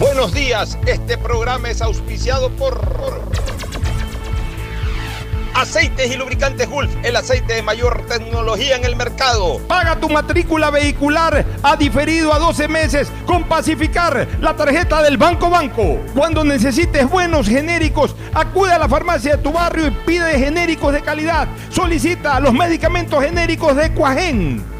Buenos días, este programa es auspiciado por Aceites y lubricantes Gulf, el aceite de mayor tecnología en el mercado. Paga tu matrícula vehicular a diferido a 12 meses con Pacificar, la tarjeta del Banco Banco. Cuando necesites buenos genéricos, acude a la farmacia de tu barrio y pide genéricos de calidad. Solicita los medicamentos genéricos de Cuajén.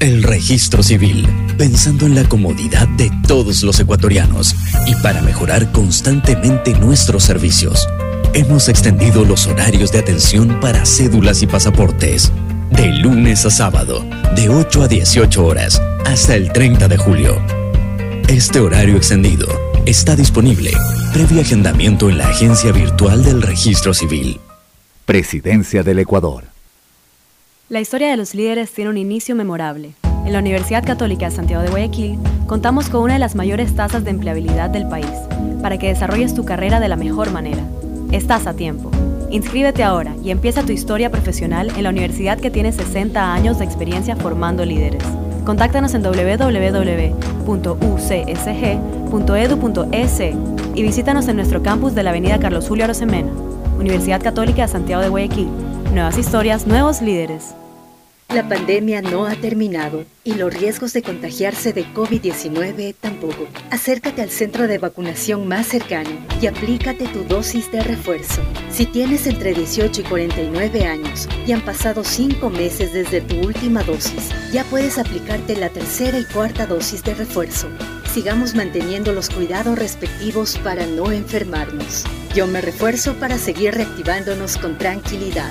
El registro civil, pensando en la comodidad de todos los ecuatorianos y para mejorar constantemente nuestros servicios. Hemos extendido los horarios de atención para cédulas y pasaportes, de lunes a sábado, de 8 a 18 horas, hasta el 30 de julio. Este horario extendido está disponible previo agendamiento en la agencia virtual del registro civil. Presidencia del Ecuador. La historia de los líderes tiene un inicio memorable. En la Universidad Católica de Santiago de Guayaquil contamos con una de las mayores tasas de empleabilidad del país, para que desarrolles tu carrera de la mejor manera. Estás a tiempo. Inscríbete ahora y empieza tu historia profesional en la universidad que tiene 60 años de experiencia formando líderes. Contáctanos en www.ucsg.edu.es y visítanos en nuestro campus de la Avenida Carlos Julio Arosemena, Universidad Católica de Santiago de Guayaquil. Nuevas historias, nuevos líderes. La pandemia no ha terminado y los riesgos de contagiarse de COVID-19 tampoco. Acércate al centro de vacunación más cercano y aplícate tu dosis de refuerzo. Si tienes entre 18 y 49 años y han pasado 5 meses desde tu última dosis, ya puedes aplicarte la tercera y cuarta dosis de refuerzo. Sigamos manteniendo los cuidados respectivos para no enfermarnos. Yo me refuerzo para seguir reactivándonos con tranquilidad.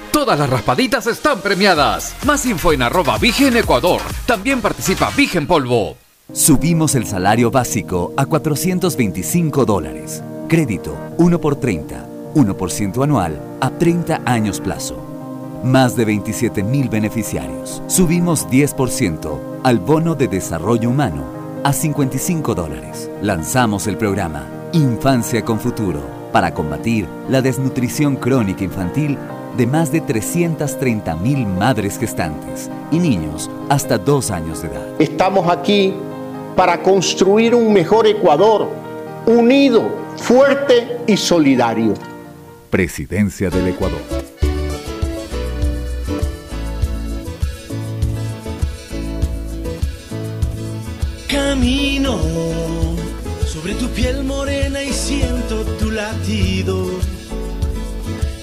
Todas las raspaditas están premiadas. Más info en arroba Vigen Ecuador. También participa Vigen Polvo. Subimos el salario básico a 425 dólares. Crédito 1 por 30, 1% anual a 30 años plazo. Más de 27 mil beneficiarios. Subimos 10% al bono de desarrollo humano a 55 dólares. Lanzamos el programa Infancia con Futuro para combatir la desnutrición crónica infantil de más de 330 mil madres gestantes y niños hasta dos años de edad. Estamos aquí para construir un mejor Ecuador, unido, fuerte y solidario. Presidencia del Ecuador. Camino sobre tu piel morena y siento tu latido.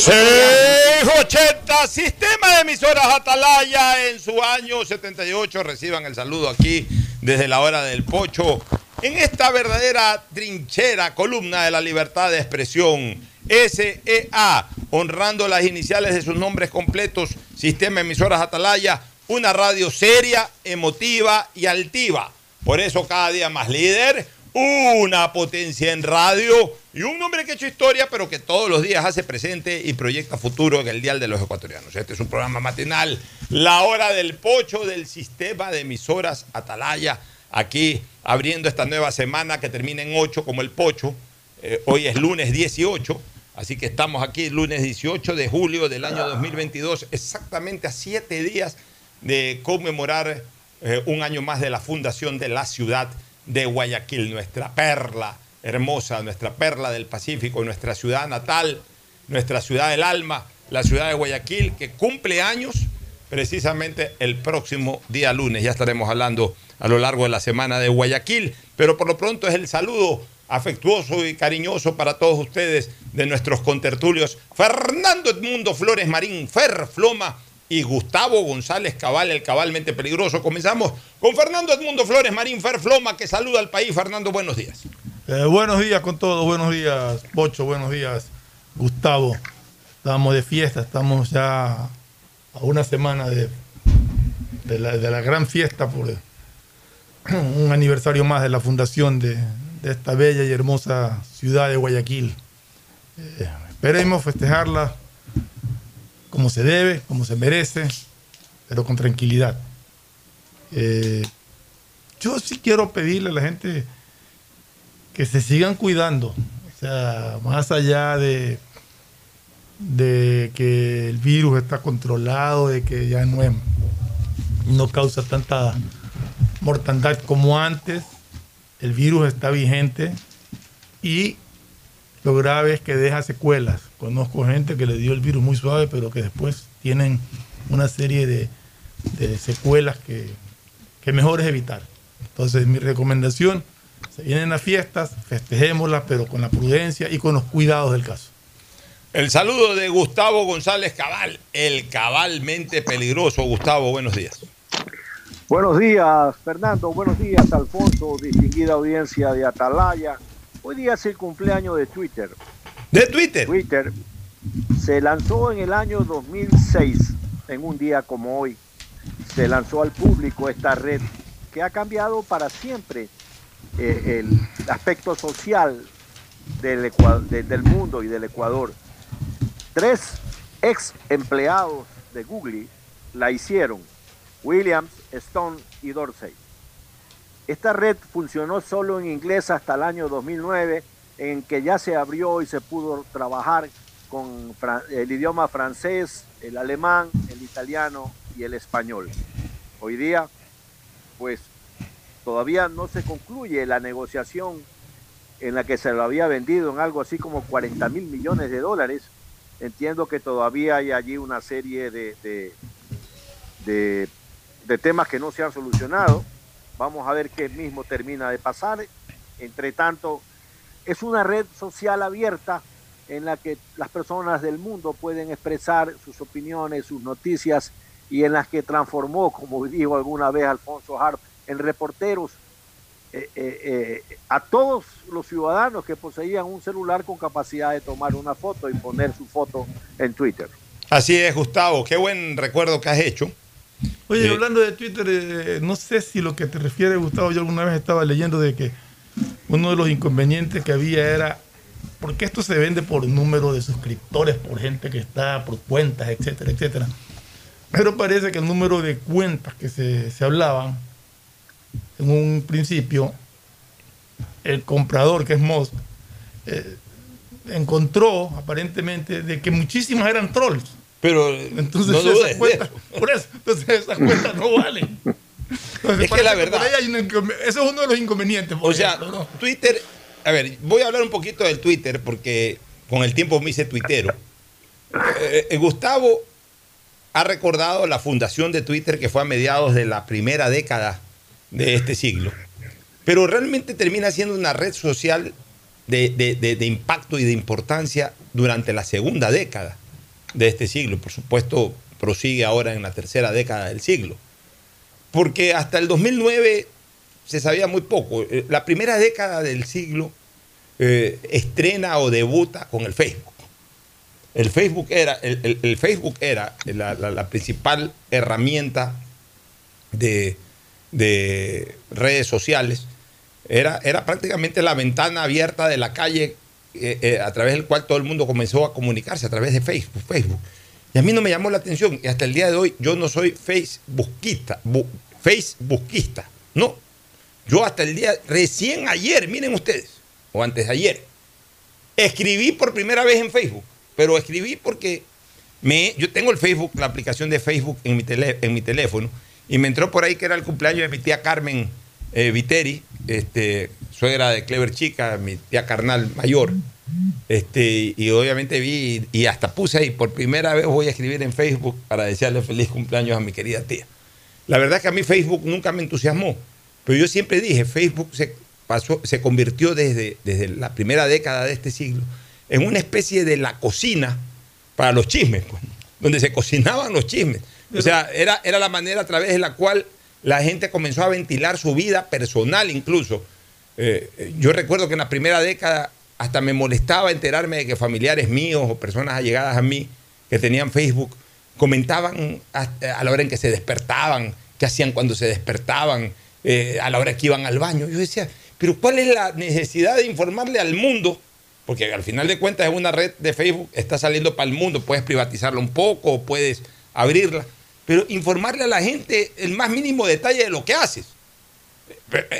680, Sistema de Emisoras Atalaya en su año 78. Reciban el saludo aquí desde la hora del pocho. En esta verdadera trinchera, columna de la libertad de expresión, SEA, honrando las iniciales de sus nombres completos, Sistema de Emisoras Atalaya, una radio seria, emotiva y altiva. Por eso cada día más líder, una potencia en radio y un hombre que ha hecho historia, pero que todos los días hace presente y proyecta futuro en el Dial de los Ecuatorianos. Este es un programa matinal, la hora del pocho del sistema de emisoras Atalaya, aquí abriendo esta nueva semana que termina en 8 como el pocho. Eh, hoy es lunes 18, así que estamos aquí lunes 18 de julio del año 2022, exactamente a siete días de conmemorar eh, un año más de la fundación de la ciudad de Guayaquil, nuestra perla hermosa, nuestra perla del Pacífico, nuestra ciudad natal, nuestra ciudad del alma, la ciudad de Guayaquil, que cumple años precisamente el próximo día lunes. Ya estaremos hablando a lo largo de la semana de Guayaquil, pero por lo pronto es el saludo afectuoso y cariñoso para todos ustedes de nuestros contertulios Fernando Edmundo Flores Marín, Fer Floma y Gustavo González Cabal, el cabalmente peligroso. Comenzamos con Fernando Edmundo Flores Marín, Fer Floma, que saluda al país. Fernando, buenos días. Eh, buenos días con todos, buenos días, Pocho, buenos días, Gustavo. Estamos de fiesta, estamos ya a una semana de, de, la, de la gran fiesta por un aniversario más de la fundación de, de esta bella y hermosa ciudad de Guayaquil. Eh, esperemos festejarla como se debe, como se merece, pero con tranquilidad. Eh, yo sí quiero pedirle a la gente que se sigan cuidando, o sea, más allá de, de que el virus está controlado, de que ya no, es- no causa tanta mortandad como antes, el virus está vigente y lo grave es que deja secuelas. Conozco gente que le dio el virus muy suave, pero que después tienen una serie de, de secuelas que, que mejor es evitar. Entonces, mi recomendación, se vienen las fiestas, festejémoslas, pero con la prudencia y con los cuidados del caso. El saludo de Gustavo González Cabal, el cabalmente peligroso. Gustavo, buenos días. Buenos días, Fernando. Buenos días, Alfonso, distinguida audiencia de Atalaya. Hoy día es el cumpleaños de Twitter. ¿De Twitter? Twitter se lanzó en el año 2006, en un día como hoy. Se lanzó al público esta red que ha cambiado para siempre eh, el aspecto social del, del mundo y del Ecuador. Tres ex empleados de Google la hicieron, Williams, Stone y Dorsey. Esta red funcionó solo en inglés hasta el año 2009, en que ya se abrió y se pudo trabajar con el idioma francés, el alemán, el italiano y el español. Hoy día, pues todavía no se concluye la negociación en la que se lo había vendido en algo así como 40 mil millones de dólares. Entiendo que todavía hay allí una serie de, de- de temas que no se han solucionado. Vamos a ver qué mismo termina de pasar. Entre tanto, es una red social abierta en la que las personas del mundo pueden expresar sus opiniones, sus noticias y en las que transformó, como dijo alguna vez Alfonso Harp, en reporteros eh, eh, eh, a todos los ciudadanos que poseían un celular con capacidad de tomar una foto y poner su foto en Twitter. Así es, Gustavo. Qué buen recuerdo que has hecho. Oye, Eh, hablando de Twitter, eh, no sé si lo que te refiere, Gustavo, yo alguna vez estaba leyendo de que uno de los inconvenientes que había era, porque esto se vende por número de suscriptores, por gente que está, por cuentas, etcétera, etcétera. Pero parece que el número de cuentas que se, se hablaban en un principio, el comprador, que es Musk, eh, encontró aparentemente de que muchísimas eran trolls. Pero entonces no esas cuentas, por eso, entonces esas cuentas no valen. Entonces, Es que la verdad- eso es uno de los inconvenientes. O sea. Twitter, a ver, voy a hablar un poquito del Twitter porque con el tiempo me hice tuitero. Eh, eh, Gustavo ha recordado la fundación de Twitter que fue a mediados de la primera década de este siglo. Pero realmente termina siendo una red social de, de- de- de impacto y de importancia durante la segunda década de este siglo. Por supuesto, prosigue ahora en la tercera década del siglo. Porque hasta el 2009 se sabía muy poco. Eh, La primera década del siglo eh, estrena o debuta con el Facebook. El Facebook era, el, Facebook era la, principal herramienta de, de redes sociales. Era, era prácticamente la ventana abierta de la calle eh, a través del cual todo el mundo comenzó a comunicarse, a través de Facebook. Facebook. Y a mí no me llamó la atención. Y hasta el día de hoy yo no soy facebookista, bu- facebookista. No. Yo hasta el día, recién ayer, miren ustedes, o antes de ayer, escribí por primera vez en Facebook. Pero escribí porque me, yo tengo el Facebook, la aplicación de Facebook en mi, tele- en mi teléfono, y me entró por ahí que era el cumpleaños de mi tía Carmen eh, Viteri, este, suegra de Clever Chica, mi tía carnal mayor. Este, y obviamente vi y hasta puse ahí, por primera vez voy a escribir en Facebook para desearle feliz cumpleaños a mi querida tía. La verdad es que a mí Facebook nunca me entusiasmó, pero yo siempre dije, Facebook se, pasó, se convirtió desde, desde la primera década de este siglo en una especie de la cocina para los chismes, pues, donde se cocinaban los chismes. O sea, era, era la manera a través de la cual la gente comenzó a ventilar su vida personal incluso. Eh, yo recuerdo que en la primera década hasta me molestaba enterarme de que familiares míos o personas allegadas a mí que tenían Facebook comentaban a, a la hora en que se despertaban, qué hacían cuando se despertaban, eh, a la hora que iban al baño. Yo decía, pero ¿cuál es la necesidad de informarle al mundo? Porque al final de cuentas es una red de Facebook, está saliendo para el mundo, puedes privatizarla un poco, puedes abrirla, pero informarle a la gente el más mínimo detalle de lo que haces.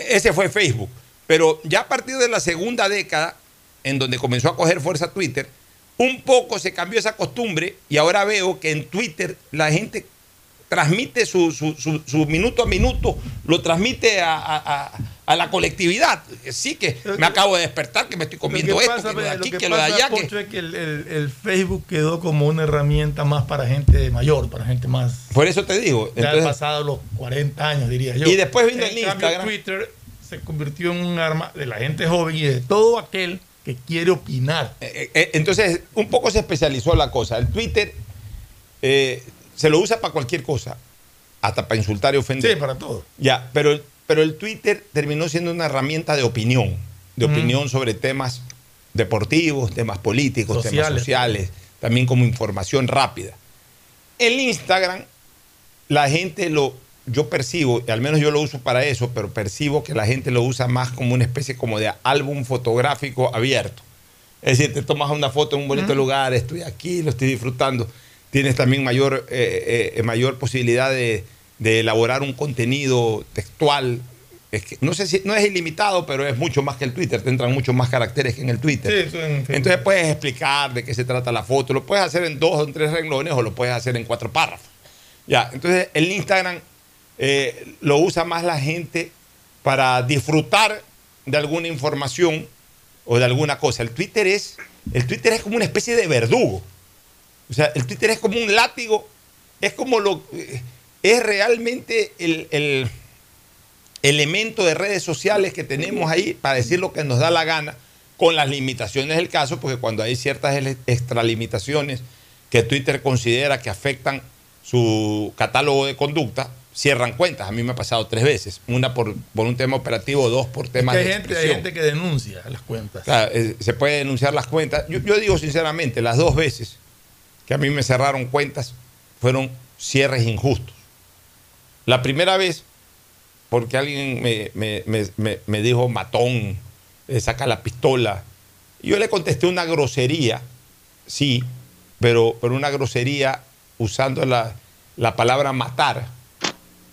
Ese fue Facebook. Pero ya a partir de la segunda década, en donde comenzó a coger fuerza Twitter, un poco se cambió esa costumbre y ahora veo que en Twitter la gente transmite su, su- su- su minuto a minuto, lo transmite a, a- a- a la colectividad. Sí que me acabo de despertar, que me estoy comiendo lo que esto, pasa, que lo de aquí, lo que lo de pasa, allá. que- es que el, el- el Facebook quedó como una herramienta más para gente mayor, para gente más. Por eso te digo. Ya entonces- pasado los 40 años, diría yo. Y después vino en el Instagram. Twitter se convirtió en un arma de la gente joven y de todo aquel que quiere opinar. Eh, eh, entonces, un poco se especializó la cosa. El Twitter eh, se lo usa para cualquier cosa, hasta para insultar y ofender. Sí, para todo. Ya, pero, el- pero el Twitter terminó siendo una herramienta de opinión, de Mm. opinión sobre temas deportivos, temas políticos, temas Sociales. sociales, también como información rápida. El Instagram, la gente lo, yo percibo, y al menos yo lo uso para eso, pero percibo que la gente lo usa más como una especie como de álbum fotográfico abierto. Es decir, te tomas una foto en un bonito lugar, estoy aquí, lo estoy disfrutando. Tienes también mayor, eh, eh, mayor posibilidad de, de elaborar un contenido textual. Es que, no sé si no es ilimitado, pero es mucho más que el Twitter. Te entran muchos más caracteres que en el Twitter. Sí, Entonces puedes explicar de qué se trata la foto. Lo puedes hacer en dos o en tres renglones o lo puedes hacer en cuatro párrafos. Ya, entonces el Instagram eh, lo usa más la gente para disfrutar de alguna información o de alguna cosa. El Twitter es, el Twitter es como una especie de verdugo. O sea, el Twitter es como un látigo, es como lo eh, es realmente el, el elemento de redes sociales que tenemos ahí para decir lo que nos da la gana, con las limitaciones del caso, porque cuando hay ciertas extralimitaciones que Twitter considera que afectan su catálogo de conducta, cierran cuentas. A mí me ha pasado tres veces. Una por, por un tema operativo, dos por Es temas que hay de gente, hay gente que denuncia las cuentas. Claro, eh, se puede denunciar las cuentas. Yo, yo digo sinceramente, las dos veces que a mí me cerraron cuentas fueron cierres injustos. La primera vez, porque alguien me, me- me- me- dijo matón, eh, saca la pistola. Yo le contesté una grosería, sí, pero, pero una grosería usando la, la palabra matar,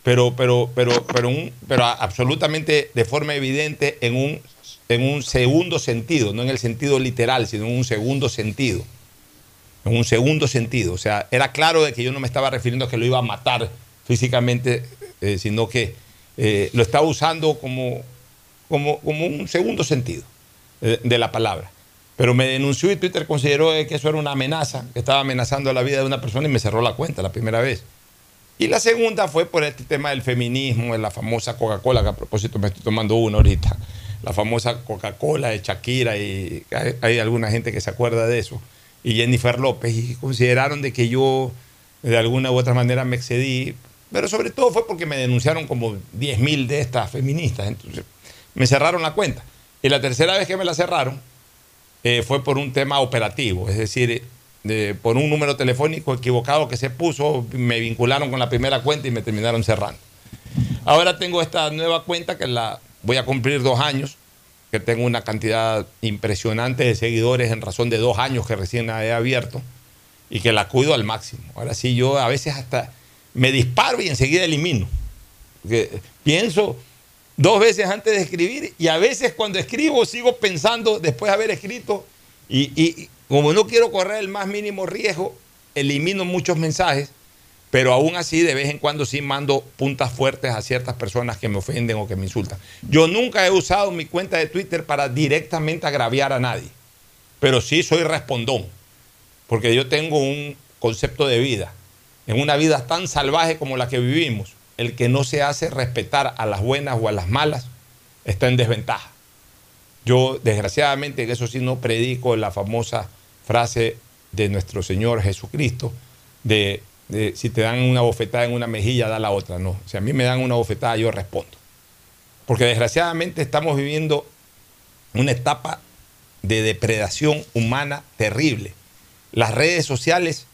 pero, pero, pero, pero, un- pero absolutamente de forma evidente en un, en un segundo sentido, no en el sentido literal, sino en un segundo sentido. En un segundo sentido. O sea, era claro de que yo no me estaba refiriendo a que lo iba a matar físicamente, eh, sino que eh, lo estaba usando como, como, como un segundo sentido eh, de la palabra. Pero me denunció y Twitter consideró que eso era una amenaza, que estaba amenazando la vida de una persona y me cerró la cuenta la primera vez. Y la segunda fue por este tema del feminismo, de la famosa Coca-Cola, que a propósito me estoy tomando una ahorita, la famosa Coca-Cola de Shakira, y hay, hay alguna gente que se acuerda de eso, y Jennifer López, y consideraron de que yo de alguna u otra manera me excedí, pero sobre todo fue porque me denunciaron como 10.000 de estas feministas, entonces me cerraron la cuenta. Y la tercera vez que me la cerraron eh, fue por un tema operativo, es decir, por un número telefónico equivocado que se puso, me vincularon con la primera cuenta y me terminaron cerrando. Ahora tengo esta nueva cuenta que la voy a cumplir dos años, que tengo una cantidad impresionante de seguidores en razón de dos años que recién la he abierto y que la cuido al máximo. Ahora sí, yo a veces hasta me disparo y enseguida elimino. Porque pienso dos veces antes de escribir y a veces cuando escribo sigo pensando después de haber escrito y como no quiero correr el más mínimo riesgo, elimino muchos mensajes, pero aún así de vez en cuando sí mando puntas fuertes a ciertas personas que me ofenden o que me insultan. Yo nunca he usado mi cuenta de Twitter para directamente agraviar a nadie, pero sí soy respondón, porque yo tengo un concepto de vida. En una vida tan salvaje como la que vivimos, el que no se hace respetar a las buenas o a las malas está en desventaja. Yo, desgraciadamente, en eso sí no predico la famosa frase de nuestro Señor Jesucristo de, si te dan una bofetada en una mejilla, da la otra. No, si a mí me dan una bofetada, yo respondo. Porque desgraciadamente estamos viviendo una etapa de depredación humana terrible. Las redes sociales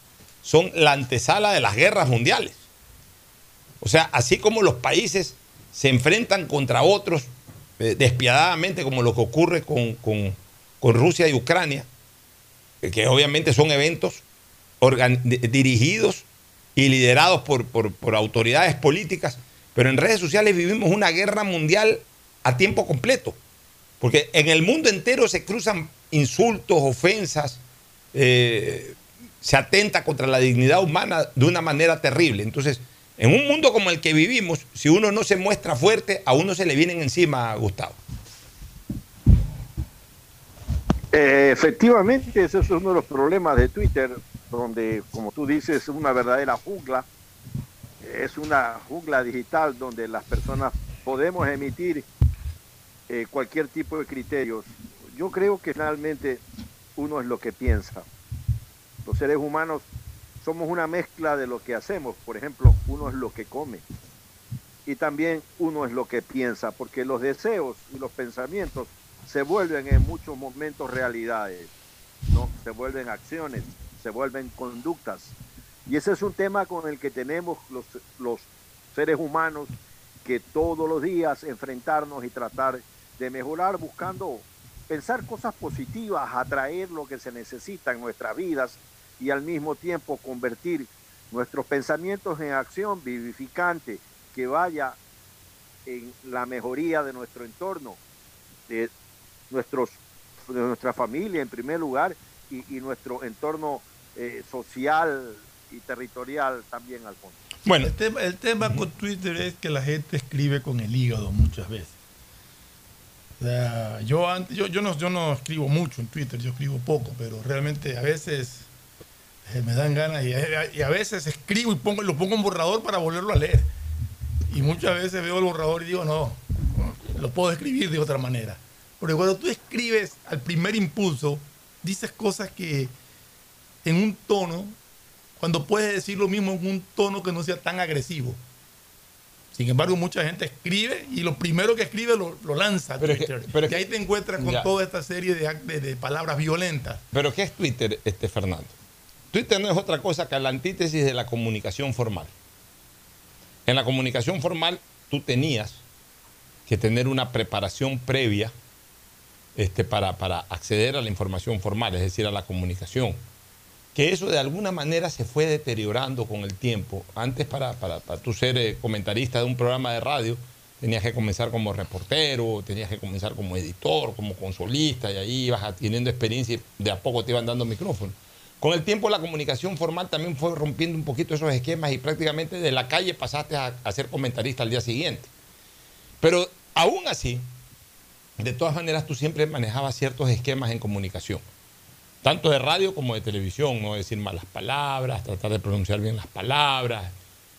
son la antesala de las guerras mundiales. O sea, así como los países se enfrentan contra otros eh, despiadadamente, como lo que ocurre con, con- con Rusia y Ucrania, que obviamente son eventos dirigidos y liderados por autoridades políticas, pero en redes sociales vivimos una guerra mundial a tiempo completo, porque en el mundo entero se cruzan insultos, ofensas, eh, se atenta contra la dignidad humana de una manera terrible. Entonces, en un mundo como el que vivimos, si uno no se muestra fuerte, a uno se le vienen encima, Gustavo. Eh, efectivamente, ese es uno de los problemas de Twitter, donde, como tú dices, es una verdadera jungla. Es una jungla digital donde las personas podemos emitir eh, cualquier tipo de criterios. yo creo que finalmente uno es lo que piensa. Los seres humanos somos una mezcla de lo que hacemos. Por ejemplo, uno es lo que come y también uno es lo que piensa, porque los deseos y los pensamientos se vuelven en muchos momentos realidades, ¿no? Se vuelven acciones, se vuelven conductas. Y ese es un tema con el que tenemos los, los seres humanos que todos los días enfrentarnos y tratar de mejorar buscando pensar cosas positivas, atraer lo que se necesita en nuestras vidas y al mismo tiempo convertir nuestros pensamientos en acción vivificante que vaya en la mejoría de nuestro entorno, de, nuestros, de nuestra familia en primer lugar y, y nuestro entorno eh, social y territorial también al fondo. Bueno, el tema, el tema con Twitter es que la gente escribe con el hígado muchas veces. O sea, yo, antes, yo, yo, no, yo no escribo mucho en Twitter, yo escribo poco, pero realmente a veces eh, me dan ganas y, y, a veces escribo y pongo, lo pongo en borrador para volverlo a leer. Y muchas veces veo el borrador y digo, no, lo puedo escribir de otra manera. Porque cuando tú escribes al primer impulso, dices cosas que en un tono, cuando puedes decir lo mismo en un tono que no sea tan agresivo. Sin embargo, mucha gente escribe y lo primero que escribe lo, lo lanza a Pero es Twitter. que- pero es y ahí te encuentras con Ya. toda esta serie de- de palabras violentas. Pero ¿qué es Twitter, este Fernando? Twitter no es otra cosa que la antítesis de la comunicación formal. En la comunicación formal tú tenías que tener una preparación previa este, para, acceder a la información formal, es decir, a la comunicación. Que eso de alguna manera se fue deteriorando con el tiempo. Antes para, para, para tú ser eh, comentarista de un programa de radio, tenías que comenzar como reportero, tenías que comenzar como editor, como consolista, y ahí ibas adquiriendo experiencia y de a poco te iban dando micrófono. Con el tiempo la comunicación formal también fue rompiendo un poquito esos esquemas y prácticamente de la calle pasaste a, a ser comentarista al día siguiente. Pero aún así, de todas maneras tú siempre manejabas ciertos esquemas en comunicación, tanto de radio como de televisión, no decir malas palabras, tratar de pronunciar bien las palabras,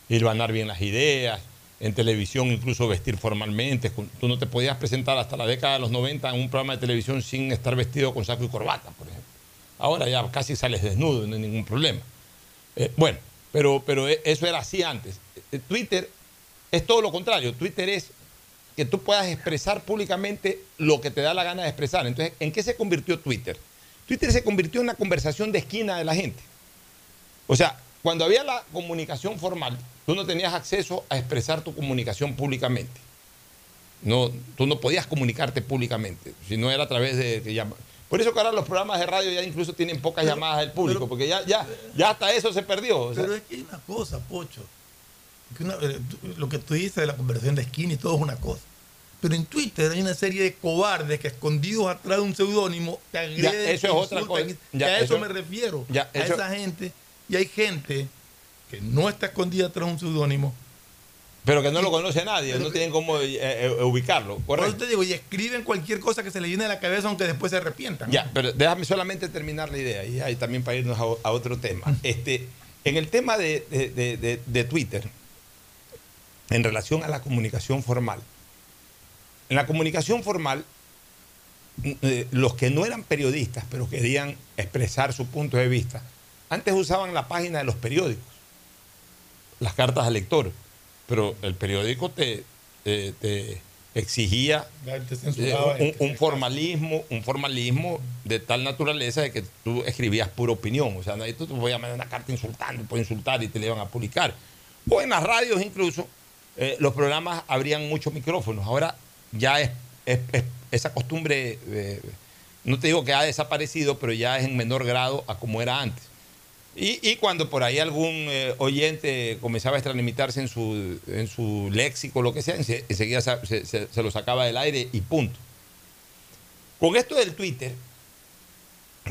hilvanar bien las ideas, en televisión incluso vestir formalmente, tú no te podías presentar hasta la década de los 90 en un programa de televisión sin estar vestido con saco y corbata, por ejemplo. Ahora ya casi sales desnudo, no hay ningún problema. Eh, bueno, pero, pero e- eso era así antes. Eh, Twitter es todo lo contrario. Twitter es que tú puedas expresar públicamente lo que te da la gana de expresar. Entonces, ¿en qué se convirtió Twitter? Twitter se convirtió en una conversación de esquina de la gente. O sea, cuando había la comunicación formal, tú no tenías acceso a expresar tu comunicación públicamente. No, tú no podías comunicarte públicamente, si no era a través de, de llama- Por eso que ahora los programas de radio ya incluso tienen pocas llamadas del público, porque ya, ya, ya hasta eso se perdió. o sea. Pero es que hay una cosa, Pocho. Una- eh, lo que tú dices de la conversación de esquina y todo es una cosa. Pero en Twitter hay una serie de cobardes que escondidos atrás de un seudónimo te agreden. Ya, eso es otra cosa. Ya, a eso, eso- me refiero. ya, a eso- esa gente. Y hay gente que no está escondida atrás de un seudónimo. Pero que no lo conoce nadie, no tienen cómo eh, eh, ubicarlo. Correcto. te digo, y escriben cualquier cosa que se le viene a la cabeza aunque después se arrepientan. Ya, pero déjame solamente terminar la idea y ahí también para irnos a, otro tema. Este, en el tema de- de- de Twitter, en relación a la comunicación formal, en la comunicación formal, eh, los que no eran periodistas, pero querían expresar su punto de vista, antes usaban la página de los periódicos, las cartas al lector, pero el periódico te, te- te exigía eh, un, un formalismo, un formalismo de tal naturaleza de que tú escribías pura opinión. O sea, tú te podías mandar una carta insultando, puedes insultar y te le iban a publicar. O en las radios incluso, eh, los programas abrían muchos micrófonos. Ahora ya es, es- es- esa costumbre, eh, no te digo que ha desaparecido, pero ya es en menor grado a como era antes. Y, cuando por ahí algún eh, oyente comenzaba a extralimitarse en su, en su léxico, lo que sea, ense- enseguida se, se- se- se lo sacaba del aire y punto. Con esto del Twitter,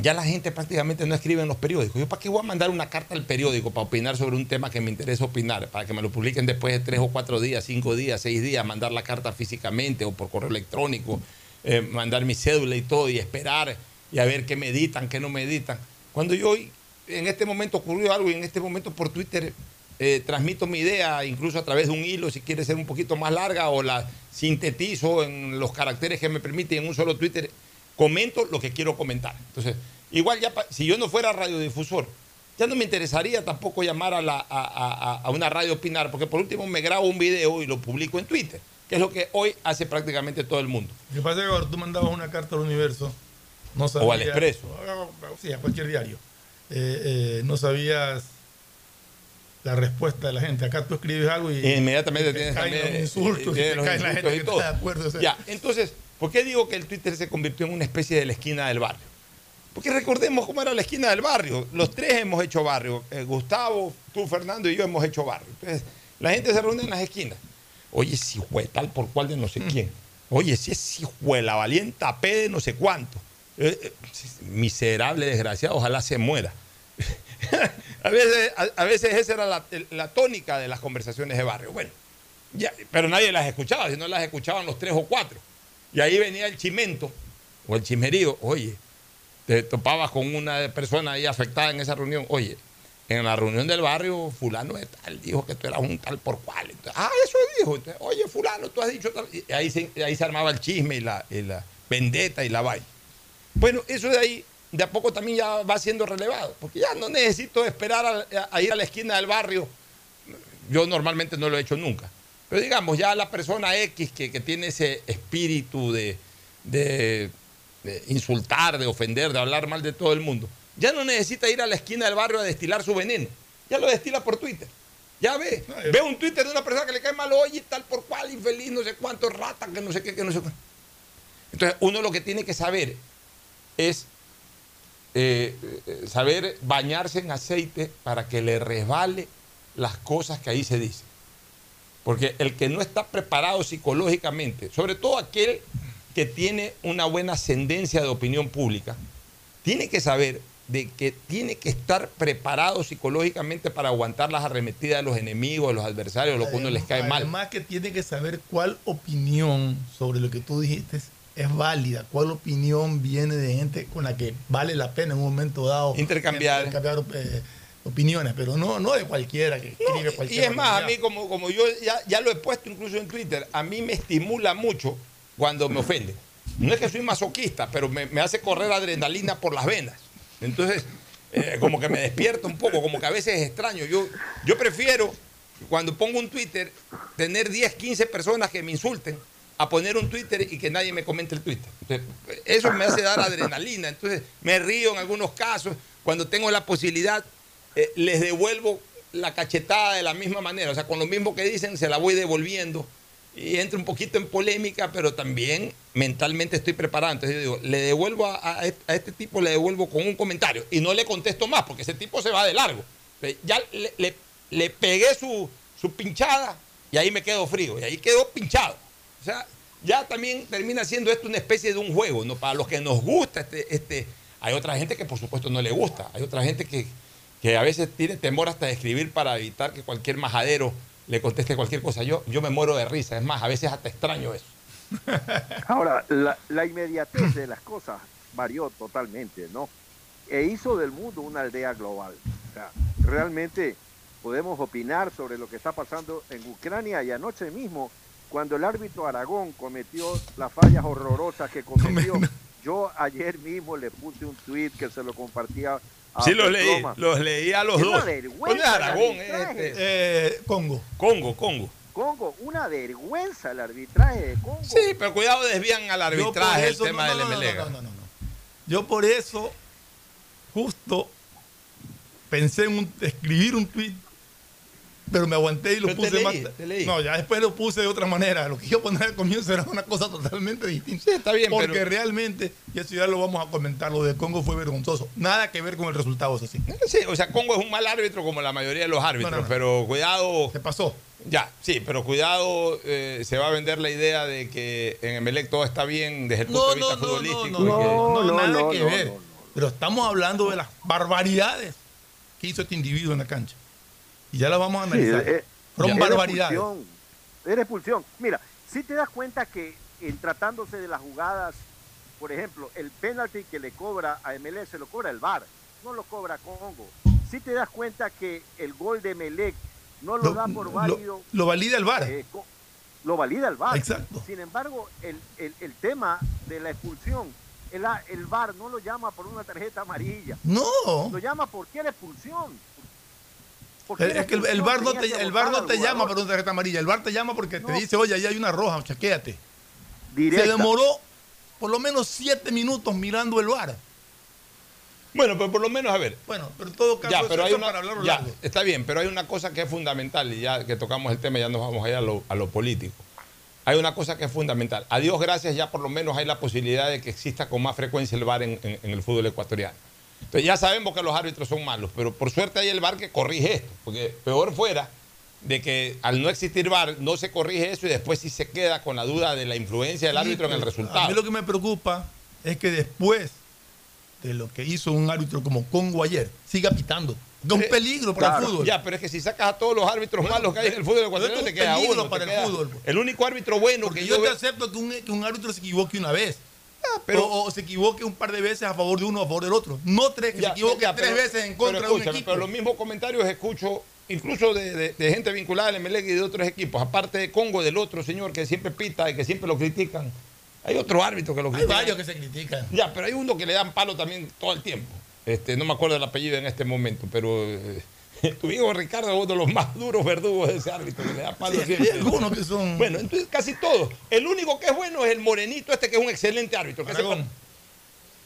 ya la gente prácticamente no escribe en los periódicos. ¿Yo para qué voy a mandar una carta al periódico para opinar sobre un tema que me interesa opinar? Para que me lo publiquen después de tres o cuatro días, cinco días, seis días, mandar la carta físicamente o por correo electrónico, eh, mandar mi cédula y todo y esperar y a ver qué meditan, qué no meditan. Cuando yo en este momento ocurrió algo y en este momento por Twitter eh, transmito mi idea, incluso a través de un hilo, si quiere ser un poquito más larga, o la sintetizo en los caracteres que me permiten en un solo Twitter, comento lo que quiero comentar. Entonces, igual ya, si yo no fuera radiodifusor, ya no me interesaría tampoco llamar a, la, a, a- a una radio opinar, porque por último me grabo un video y lo publico en Twitter, que es lo que hoy hace prácticamente todo el mundo. Lo que pasa es que tú mandabas una carta al universo, no sabías. O al Expreso. Sí, a cualquier diario. eh, eh, no sabías la respuesta de la gente. Acá tú escribes algo y. Inmediatamente te tienes caen también los insultos, y y tienes te los cae la gente y que está de acuerdo. o sea. Ya, entonces, ¿por qué digo que el Twitter se convirtió en una especie de la esquina del barrio? Porque recordemos cómo era la esquina del barrio. Los tres hemos hecho barrio. Eh, Gustavo, tú, Fernando y yo hemos hecho barrio. Entonces, la gente se reúne en las esquinas. Oye, si fue tal por cual de no sé quién. Oye, si es fue la valienta P de no sé cuánto. Eh, eh, miserable, desgraciado, ojalá se muera. a, veces, a, a veces esa era la, la tónica de las conversaciones de barrio. Bueno, ya, pero nadie las escuchaba, si no las escuchaban los tres o cuatro. Y ahí venía el chimento o el chimerío, oye, te topabas con una persona ahí afectada en esa reunión, oye, en la reunión del barrio, fulano de tal dijo que tú eras un tal por cual. Ah, eso dijo. Entonces, oye, fulano, tú has dicho tal. Y ahí se, ahí se armaba el chisme y la, y la vendetta y la vaina. Bueno, eso de ahí de a poco también ya va siendo relevado, porque ya no necesito esperar a, a ir a la esquina del barrio. Yo normalmente no lo he hecho nunca. Pero digamos, ya la persona X que, que tiene ese espíritu de, de- de insultar, de ofender, de hablar mal de todo el mundo, ya no necesita ir a la esquina del barrio a destilar su veneno. Ya lo destila por Twitter. Ya ve, ve un Twitter de una persona que le cae mal, oye, tal por cual, infeliz, no sé cuánto, rata, que no sé qué, que no sé cuánto. Entonces, uno lo que tiene que saber es eh, eh, saber bañarse en aceite para que le resbale las cosas que ahí se dicen. Porque el que no está preparado psicológicamente, sobre todo aquel que tiene una buena ascendencia de opinión pública, tiene que saber de que tiene que estar preparado psicológicamente para aguantar las arremetidas de los enemigos, de los adversarios, lo que uno les cae mal. Además que tiene que saber cuál opinión sobre lo que tú dijiste es válida, cuál opinión viene de gente con la que vale la pena en un momento dado Intercambiar. intercambiar, eh, opiniones, pero no, no de cualquiera que escribe Y cualquier es más, a mí como, como yo ya, ya lo he puesto incluso en Twitter, a mí me estimula mucho cuando me ofenden. No es que soy masoquista, pero me, me hace correr adrenalina por las venas. Entonces, eh, como que me despierta un poco, como que a veces es extraño. Yo, yo prefiero, cuando pongo un Twitter, tener 10, 15 personas que me insulten a poner un Twitter y que nadie me comente el Twitter. Entonces, eso me hace dar adrenalina. Entonces, me río en algunos casos. Cuando tengo la posibilidad, eh, les devuelvo la cachetada de la misma manera. O sea, con lo mismo que dicen, se la voy devolviendo. Y entro un poquito en polémica, pero también mentalmente estoy preparado. Entonces yo digo, le devuelvo este- a este tipo, le devuelvo con un comentario. Y no le contesto más, porque ese tipo se va de largo. Entonces, Ya le, pegué su, su pinchada y ahí me quedo frío. Y ahí quedó pinchado. O sea, ya también termina siendo esto una especie de un juego, ¿no? Para los que nos gusta este, este, hay otra gente que por supuesto no le gusta, hay otra gente que, que a veces tiene temor hasta de escribir para evitar que cualquier majadero le conteste cualquier cosa. Yo, yo me muero de risa, es más, a veces hasta extraño eso. Ahora, la, la inmediatez de las cosas varió totalmente, ¿no? E hizo del mundo una aldea global. O sea, realmente podemos opinar sobre lo que está pasando en Ucrania y anoche mismo, cuando el árbitro Aragón cometió las fallas horrorosas que cometió, yo ayer mismo le puse un tweet que se lo compartía Sí, los leí, los leí a los Es dos. vergüenza ¿Dónde es Aragón? arbitraje. Este, Eh, Congo. Congo, Congo. Congo, una vergüenza el arbitraje de Congo. Sí, pero cuidado, desvían al arbitraje el tema no, del no, no, Emelega. no, no, no, no. Yo por eso justo pensé en un- escribir un tweet, pero me aguanté y lo Pero te puse leí, más. te leí. No, ya después lo puse de otra manera. Lo que yo poner al comienzo era una cosa totalmente distinta. Sí, está bien, Porque pero- realmente, y eso ya lo vamos a comentar, lo de Congo fue vergonzoso. Nada que ver con el resultado, eso sí. Sí, o sea, Congo es un mal árbitro como la mayoría de los árbitros, No, no, no. pero cuidado. Se pasó. Ya, sí, pero cuidado, eh, se va a vender la idea de que en Emelec todo está bien desde el punto No, de vista no, no, futbolístico. no, no, que- no, no, nada no, que no, ver. no, no. Pero estamos hablando de las barbaridades que hizo este individuo en la cancha. Y ya las vamos a Sí, analizar. eh, Fueron era barbaridades. expulsión, Era expulsión. Mira, si te das cuenta que en tratándose de las jugadas, por ejemplo, el penalti que le cobra a MLS se lo cobra el VAR, no lo cobra Congo. Si te das cuenta que el gol de Melec no lo, Lo- da por lo- válido, lo valida el VAR. eh, lo valida el VAR. Exacto. Sin embargo, el, el- el tema de la expulsión el, el VAR no lo llama por una tarjeta amarilla. No. Lo llama por qué la expulsión. Es, es que el, el VAR no te, el VAR no te llama por una tarjeta amarilla. El VAR te llama porque te dice, oye, ahí hay una roja, chequéate. Directa. Se demoró por lo menos siete minutos mirando el VAR. Bueno, pero por lo menos, a ver. Bueno, pero en todo caso, Ya, pero hay una- para hablarlo ya, largo. está bien, pero hay una cosa que es fundamental y ya que tocamos el tema ya nos vamos a ir a lo, a lo político. Hay una cosa que es fundamental. A Dios gracias ya por lo menos hay la posibilidad de que exista con más frecuencia el VAR en, en- en el fútbol ecuatoriano. Entonces ya sabemos que los árbitros son malos, pero por suerte hay el VAR que corrige esto, porque peor fuera de que al no existir VAR no se corrige eso y después sí se queda con la duda de la influencia del árbitro en el resultado. A mí lo que me preocupa es que después de lo que hizo un árbitro como Congo ayer, siga pitando. Es un Eh, peligro para claro, el fútbol. Ya, pero es que si sacas a todos los árbitros malos que hay en el fútbol ecuatoriano, te queda uno. te para el queda- fútbol. El único árbitro bueno Porque que yo yo te veo- acepto que un, que un árbitro se equivoque una vez. Pero- o, o se equivoque un par de veces a favor de uno o a favor del otro. No tres, que Ya, se equivoque ya, tres pero- veces en contra de un equipo. Pero los mismos comentarios escucho, incluso de, de- de gente vinculada al Emelec y de otros equipos, aparte de Congo, del otro señor que siempre pita y que siempre lo critican. Hay otro árbitro que lo Hay critica. varios que se critican. Ya, pero hay uno que le dan palo también todo el tiempo. Este, no me acuerdo el apellido en este momento, pero eh, tu hijo Ricardo es uno de los más duros verdugos de ese árbitro que le da palo Sí, siempre. hay algunos que son- Bueno, entonces casi todos. El único que es bueno es el morenito este que es un excelente árbitro. Que Aragón.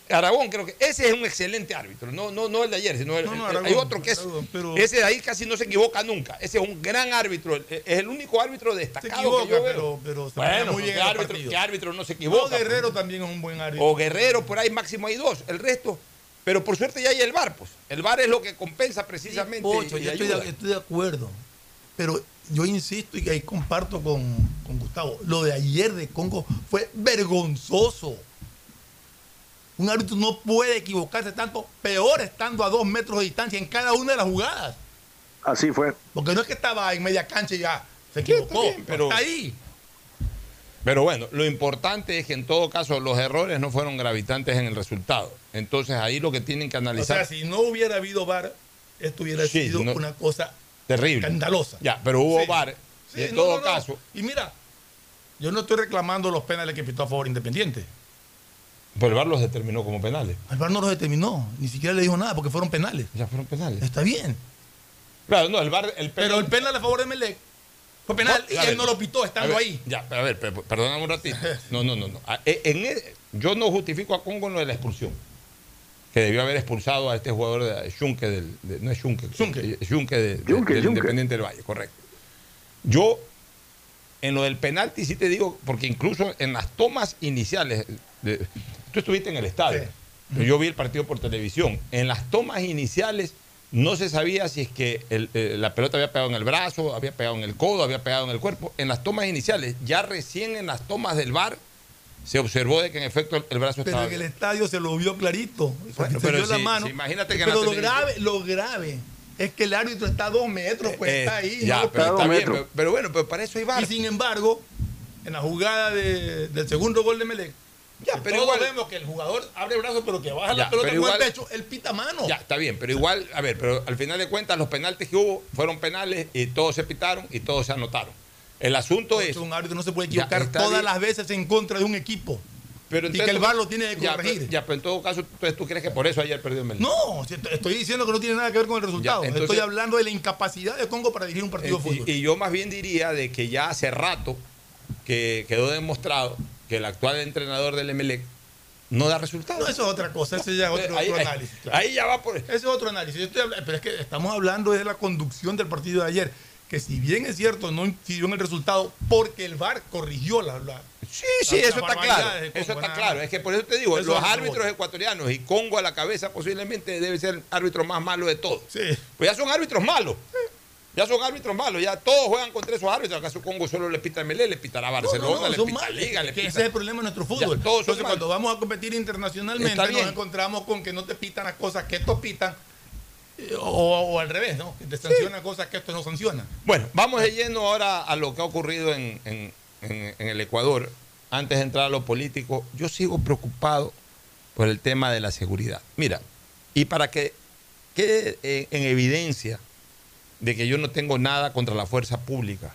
Aragón, creo que ese es un excelente árbitro, no, no, no el de ayer, sino el, No, no, el- Aragón, hay otro que es, Aragón, pero- ese de ahí casi no se equivoca nunca, ese es un gran árbitro, es el único árbitro Se destacado equivoca, que yo veo. pero, se bueno, muy bien ¿qué en los árbitro, no se equivoca? Guerrero también es un buen árbitro. O Guerrero, por ahí máximo hay dos, el resto, pero por suerte ya hay el VAR, pues, el VAR es lo que compensa precisamente Pocho, y yo estoy de, ayuda. estoy de acuerdo. Pero yo insisto y ahí comparto con, con Gustavo. Lo de ayer de Congo fue vergonzoso. Un árbitro no puede equivocarse tanto, peor estando a dos metros de distancia en cada una de las jugadas. Así fue. Porque no es que estaba en media cancha y ya se equivocó. bien, pero- está ahí. Pero bueno, lo importante es que en todo caso los errores no fueron gravitantes en el resultado. Entonces ahí lo que tienen que O analizar sea, si no hubiera habido VAR, esto hubiera Sí, sido no- una cosa terrible. escandalosa. Ya, pero hubo Sí. VAR. Sí, y en no, todo no, caso, Y mira, yo no estoy reclamando los penales que pitó a favor Independiente. pues el VAR los determinó como penales. El VAR no los determinó, ni siquiera le dijo nada porque fueron penales. Ya fueron penales. Está bien. Claro, no, el VAR, el Pero el penal a favor de Melec fue penal No, y él ver, no lo pitó estando ver, ahí. Ya, pero a ver, perdóname un ratito. No, no, no. no. Ah, eh, En el- yo no justifico a Congo en lo de la expulsión. Que debió haber expulsado a este jugador de Schunke del. de- no es Schunke. Schunke. eh, Schunke de- de- Schunke, del. Independiente del Valle, correcto. Yo, en lo del penalti, sí te digo, porque incluso en las tomas iniciales. de- tú estuviste en el estadio. Yo vi el partido por televisión. En las tomas iniciales no se sabía si es que el- eh, la pelota había pegado en el brazo, había pegado en el codo, había pegado en el cuerpo. En las tomas iniciales, ya recién en las tomas del bar se observó de que en efecto el, el brazo Pero estaba. en el estadio se lo vio clarito. se pero vio la mano. si imagínate que pero lo grave, lo grave es que el árbitro está a dos metros, pues Eh, está ahí. ya, no pero está bien, pero, pero bueno, pero para eso hay bar. Y sin embargo, en la jugada de- del segundo gol de Melec, Ya, pero todos igual- vemos que el jugador abre el brazo, pero que baja Ya, la pelota con el pecho, él pita mano. Ya, está bien, pero igual, a ver, pero al final de cuentas los penaltis que hubo fueron penales y todos se pitaron y todos se anotaron. El asunto es... un árbitro no se puede equivocar todas bien. las veces en contra de un equipo. Pero y que el VAR lo tiene que corregir. Ya, pero en todo caso, entonces tú crees que por eso ayer perdió el Melec. No, estoy diciendo que no tiene nada que ver con el resultado. entonces- estoy hablando de la incapacidad de Congo para dirigir un partido de Eh, fútbol. y, y yo más bien diría de que ya hace rato que quedó demostrado que el actual entrenador del Emelec no da resultados. No, eso es otra cosa, ese ya es otro, Ahí- otro ahí- análisis. claro. ahí ya va por... Ese es otro análisis. Yo estoy pero es que estamos hablando de la conducción del partido de ayer, que si bien es cierto, no incidió en el resultado porque el VAR corrigió la... la- Sí, sí, eso está claro. Eso está claro. Es que por eso te digo, Eso los árbitros voy. ecuatorianos y Congo a la cabeza posiblemente debe ser el árbitro más malo de todos. Sí. Pues ya son árbitros malos. Ya son árbitros malos. Ya todos juegan contra esos árbitros. ¿Acaso Congo solo le pita a MLE, le pitará a No, no, Barcelona, no, le pita a. Liga, le pita... ese es el problema de nuestro fútbol. Ya, todos Entonces, cuando vamos a competir internacionalmente, nos encontramos con que no te pitan las cosas que estos pitan, eh, o, o al revés, ¿no? Que te sancionan cosas que estos no sancionan. Bueno, vamos de lleno ahora a lo que ha ocurrido en, en- en- en el Ecuador. Antes de entrar a lo político, yo sigo preocupado por el tema de la seguridad. Mira, y para que quede en evidencia de que yo no tengo nada contra la fuerza pública,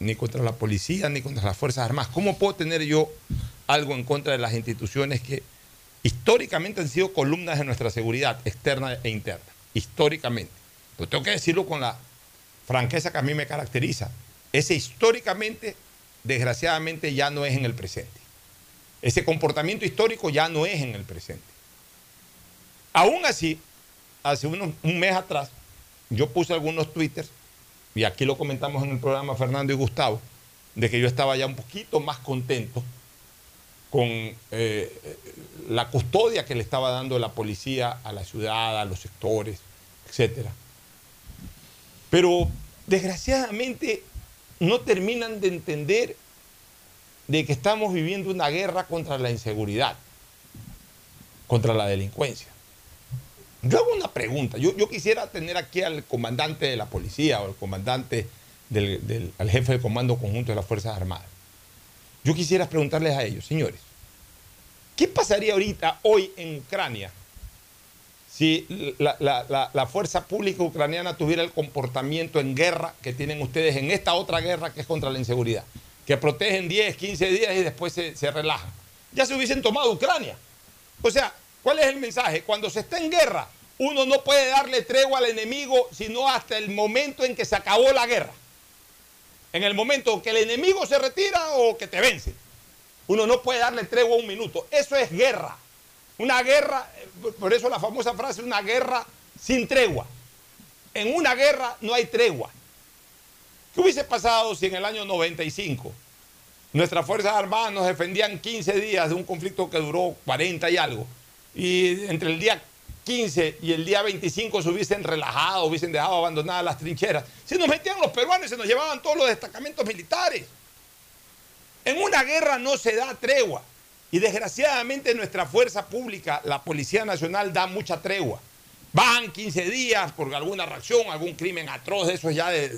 ni contra la policía, ni contra las Fuerzas Armadas, ¿cómo puedo tener yo algo en contra de las instituciones que históricamente han sido columnas de nuestra seguridad externa e interna. Históricamente. Pero tengo que decirlo con la franqueza que a mí me caracteriza. Ese históricamente, desgraciadamente, ya no es en el presente. Ese comportamiento histórico ya no es en el presente. Aún así, hace unos, un mes atrás, yo puse algunos twitters, y aquí lo comentamos en el programa Fernando y Gustavo, de que yo estaba ya un poquito más contento con eh, la custodia que le estaba dando la policía a la ciudad, a los sectores, etc. Pero desgraciadamente no terminan de entender de que estamos viviendo una guerra contra la inseguridad, contra la delincuencia. Yo hago una pregunta. Yo, quisiera tener aquí al comandante de la policía o al comandante del, al jefe del Comando Conjunto de las Fuerzas Armadas. Yo quisiera preguntarles a ellos, señores, ¿qué pasaría ahorita, hoy en Ucrania, si la, la- la- fuerza pública ucraniana tuviera el comportamiento en guerra que tienen ustedes en esta otra guerra que es contra la inseguridad? Que protegen 10, 15 días y después se relajan. Ya se hubiesen tomado Ucrania. O sea, ¿cuál es el mensaje? Cuando se está en guerra, uno no puede darle tregua al enemigo sino hasta el momento en que se acabó la guerra. En el momento que el enemigo se retira o que te vence. Uno no puede darle tregua un minuto. Eso es guerra. Una guerra, por eso la famosa frase, una guerra sin tregua. En una guerra no hay tregua. ¿Qué hubiese pasado si en el año 95 nuestras Fuerzas Armadas nos defendían 15 días de un conflicto que duró 40 y algo? Y entre el día 15 y el día 25 se hubiesen relajado, hubiesen dejado abandonadas las trincheras. Si nos metían los peruanos y se nos llevaban todos los destacamentos militares. En una guerra no se da tregua. Y desgraciadamente nuestra fuerza pública, la Policía Nacional, da mucha tregua. Van 15 días por alguna reacción, algún crimen atroz de esos ya de-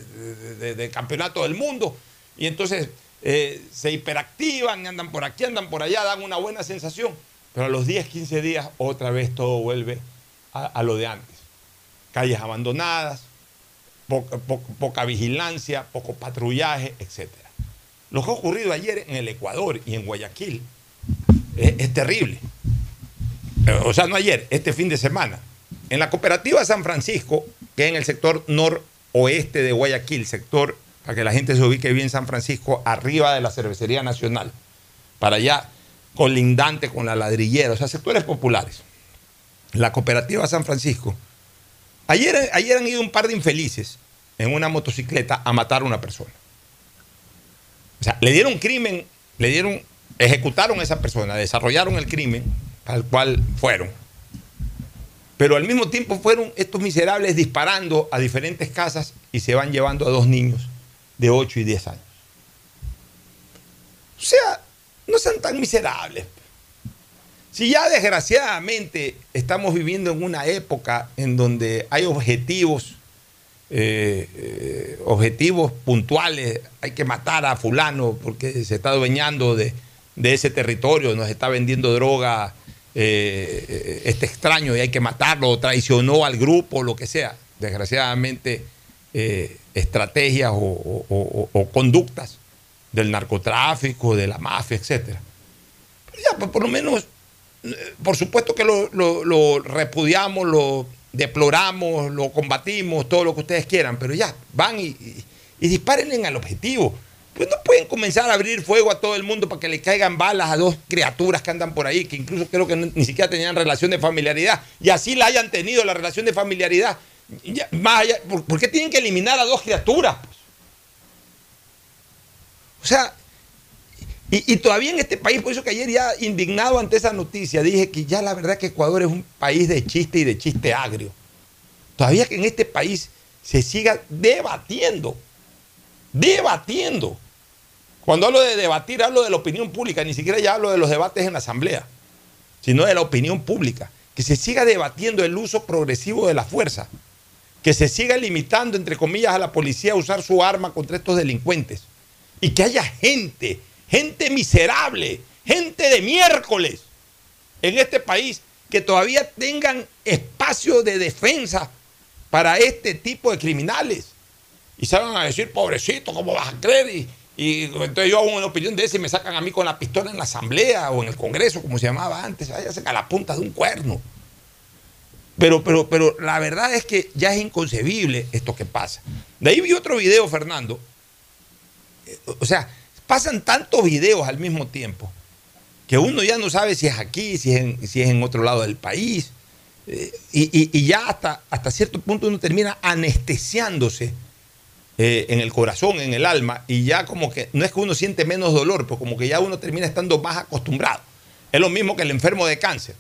de campeonato del mundo. Y entonces eh, se hiperactivan, andan por aquí, andan por allá, dan una buena sensación. Pero a los 10, 15 días otra vez todo vuelve a, lo de antes. Calles abandonadas, poca, po- poca vigilancia, poco patrullaje, etc. Lo que ha ocurrido ayer en el Ecuador y en Guayaquil es, es terrible. Eh, O sea, no ayer, este fin de semana. En la cooperativa San Francisco, que es en el sector noroeste de Guayaquil, sector, para que la gente se ubique bien San Francisco, arriba de la Cervecería Nacional, para allá colindante con la ladrillera, o sea, sectores populares. La cooperativa San Francisco. Ayer, ayer han ido un par de infelices en una motocicleta a matar a una persona. O sea, le dieron crimen, le dieron, ejecutaron a esa persona, desarrollaron el crimen al cual fueron. Pero al mismo tiempo fueron estos miserables disparando a diferentes casas y se van llevando a dos niños de 8 y 10 años. O sea, no sean tan miserables. Si ya desgraciadamente estamos viviendo en una época en donde hay objetivos, eh, eh, objetivos puntuales, hay que matar a fulano porque se está adueñando de, de ese territorio, nos está vendiendo droga eh, este extraño y hay que matarlo, traicionó al grupo, lo que sea. Desgraciadamente, estrategias o, conductas del narcotráfico, de la mafia. Pero ya, pues, por lo menos, por supuesto que lo, lo- repudiamos, lo deploramos, lo combatimos, todo lo que ustedes quieran, pero ya, van y, y, y al objetivo. Pues no pueden comenzar a abrir fuego a todo el mundo para que le caigan balas a dos criaturas que andan por ahí, que incluso creo que ni siquiera tenían relación de familiaridad, y así la hayan tenido la relación de familiaridad. Más allá, ¿por, por qué tienen que eliminar a dos criaturas? pues? O sea, y, todavía en este país, por eso que ayer ya indignado ante esa noticia, dije que ya la verdad que Ecuador es un país de chiste y de chiste agrio. Todavía que en este país se siga debatiendo, debatiendo. Cuando hablo de debatir, hablo de la opinión pública, ni siquiera ya hablo de los debates en la asamblea, sino de la opinión pública. Que se siga debatiendo el uso progresivo de la fuerza, que se siga limitando, entre comillas, a la policía a usar su arma contra estos delincuentes y que haya gente, gente miserable, gente de miércoles en este país que todavía tengan espacio de defensa para este tipo de criminales. Y salgan a decir, pobrecito, ¿cómo vas a creer? Y, entonces yo hago una opinión de esa y me sacan a mí con la pistola en la asamblea o en el Congreso, como se llamaba antes. Ahí hacen a la punta de un cuerno. Pero, pero, pero la verdad es que ya es inconcebible esto que pasa. De ahí vi otro video, Fernando. Eh, O sea, pasan tantos videos al mismo tiempo que uno ya no sabe si es aquí, si es en, si es en otro lado del país. Eh, y, y- ya hasta, hasta cierto punto uno termina anestesiándose eh, en el corazón, en el alma, y ya como que no es que uno siente menos dolor, pero como que ya uno termina estando más acostumbrado. Es lo mismo que el enfermo de cáncer.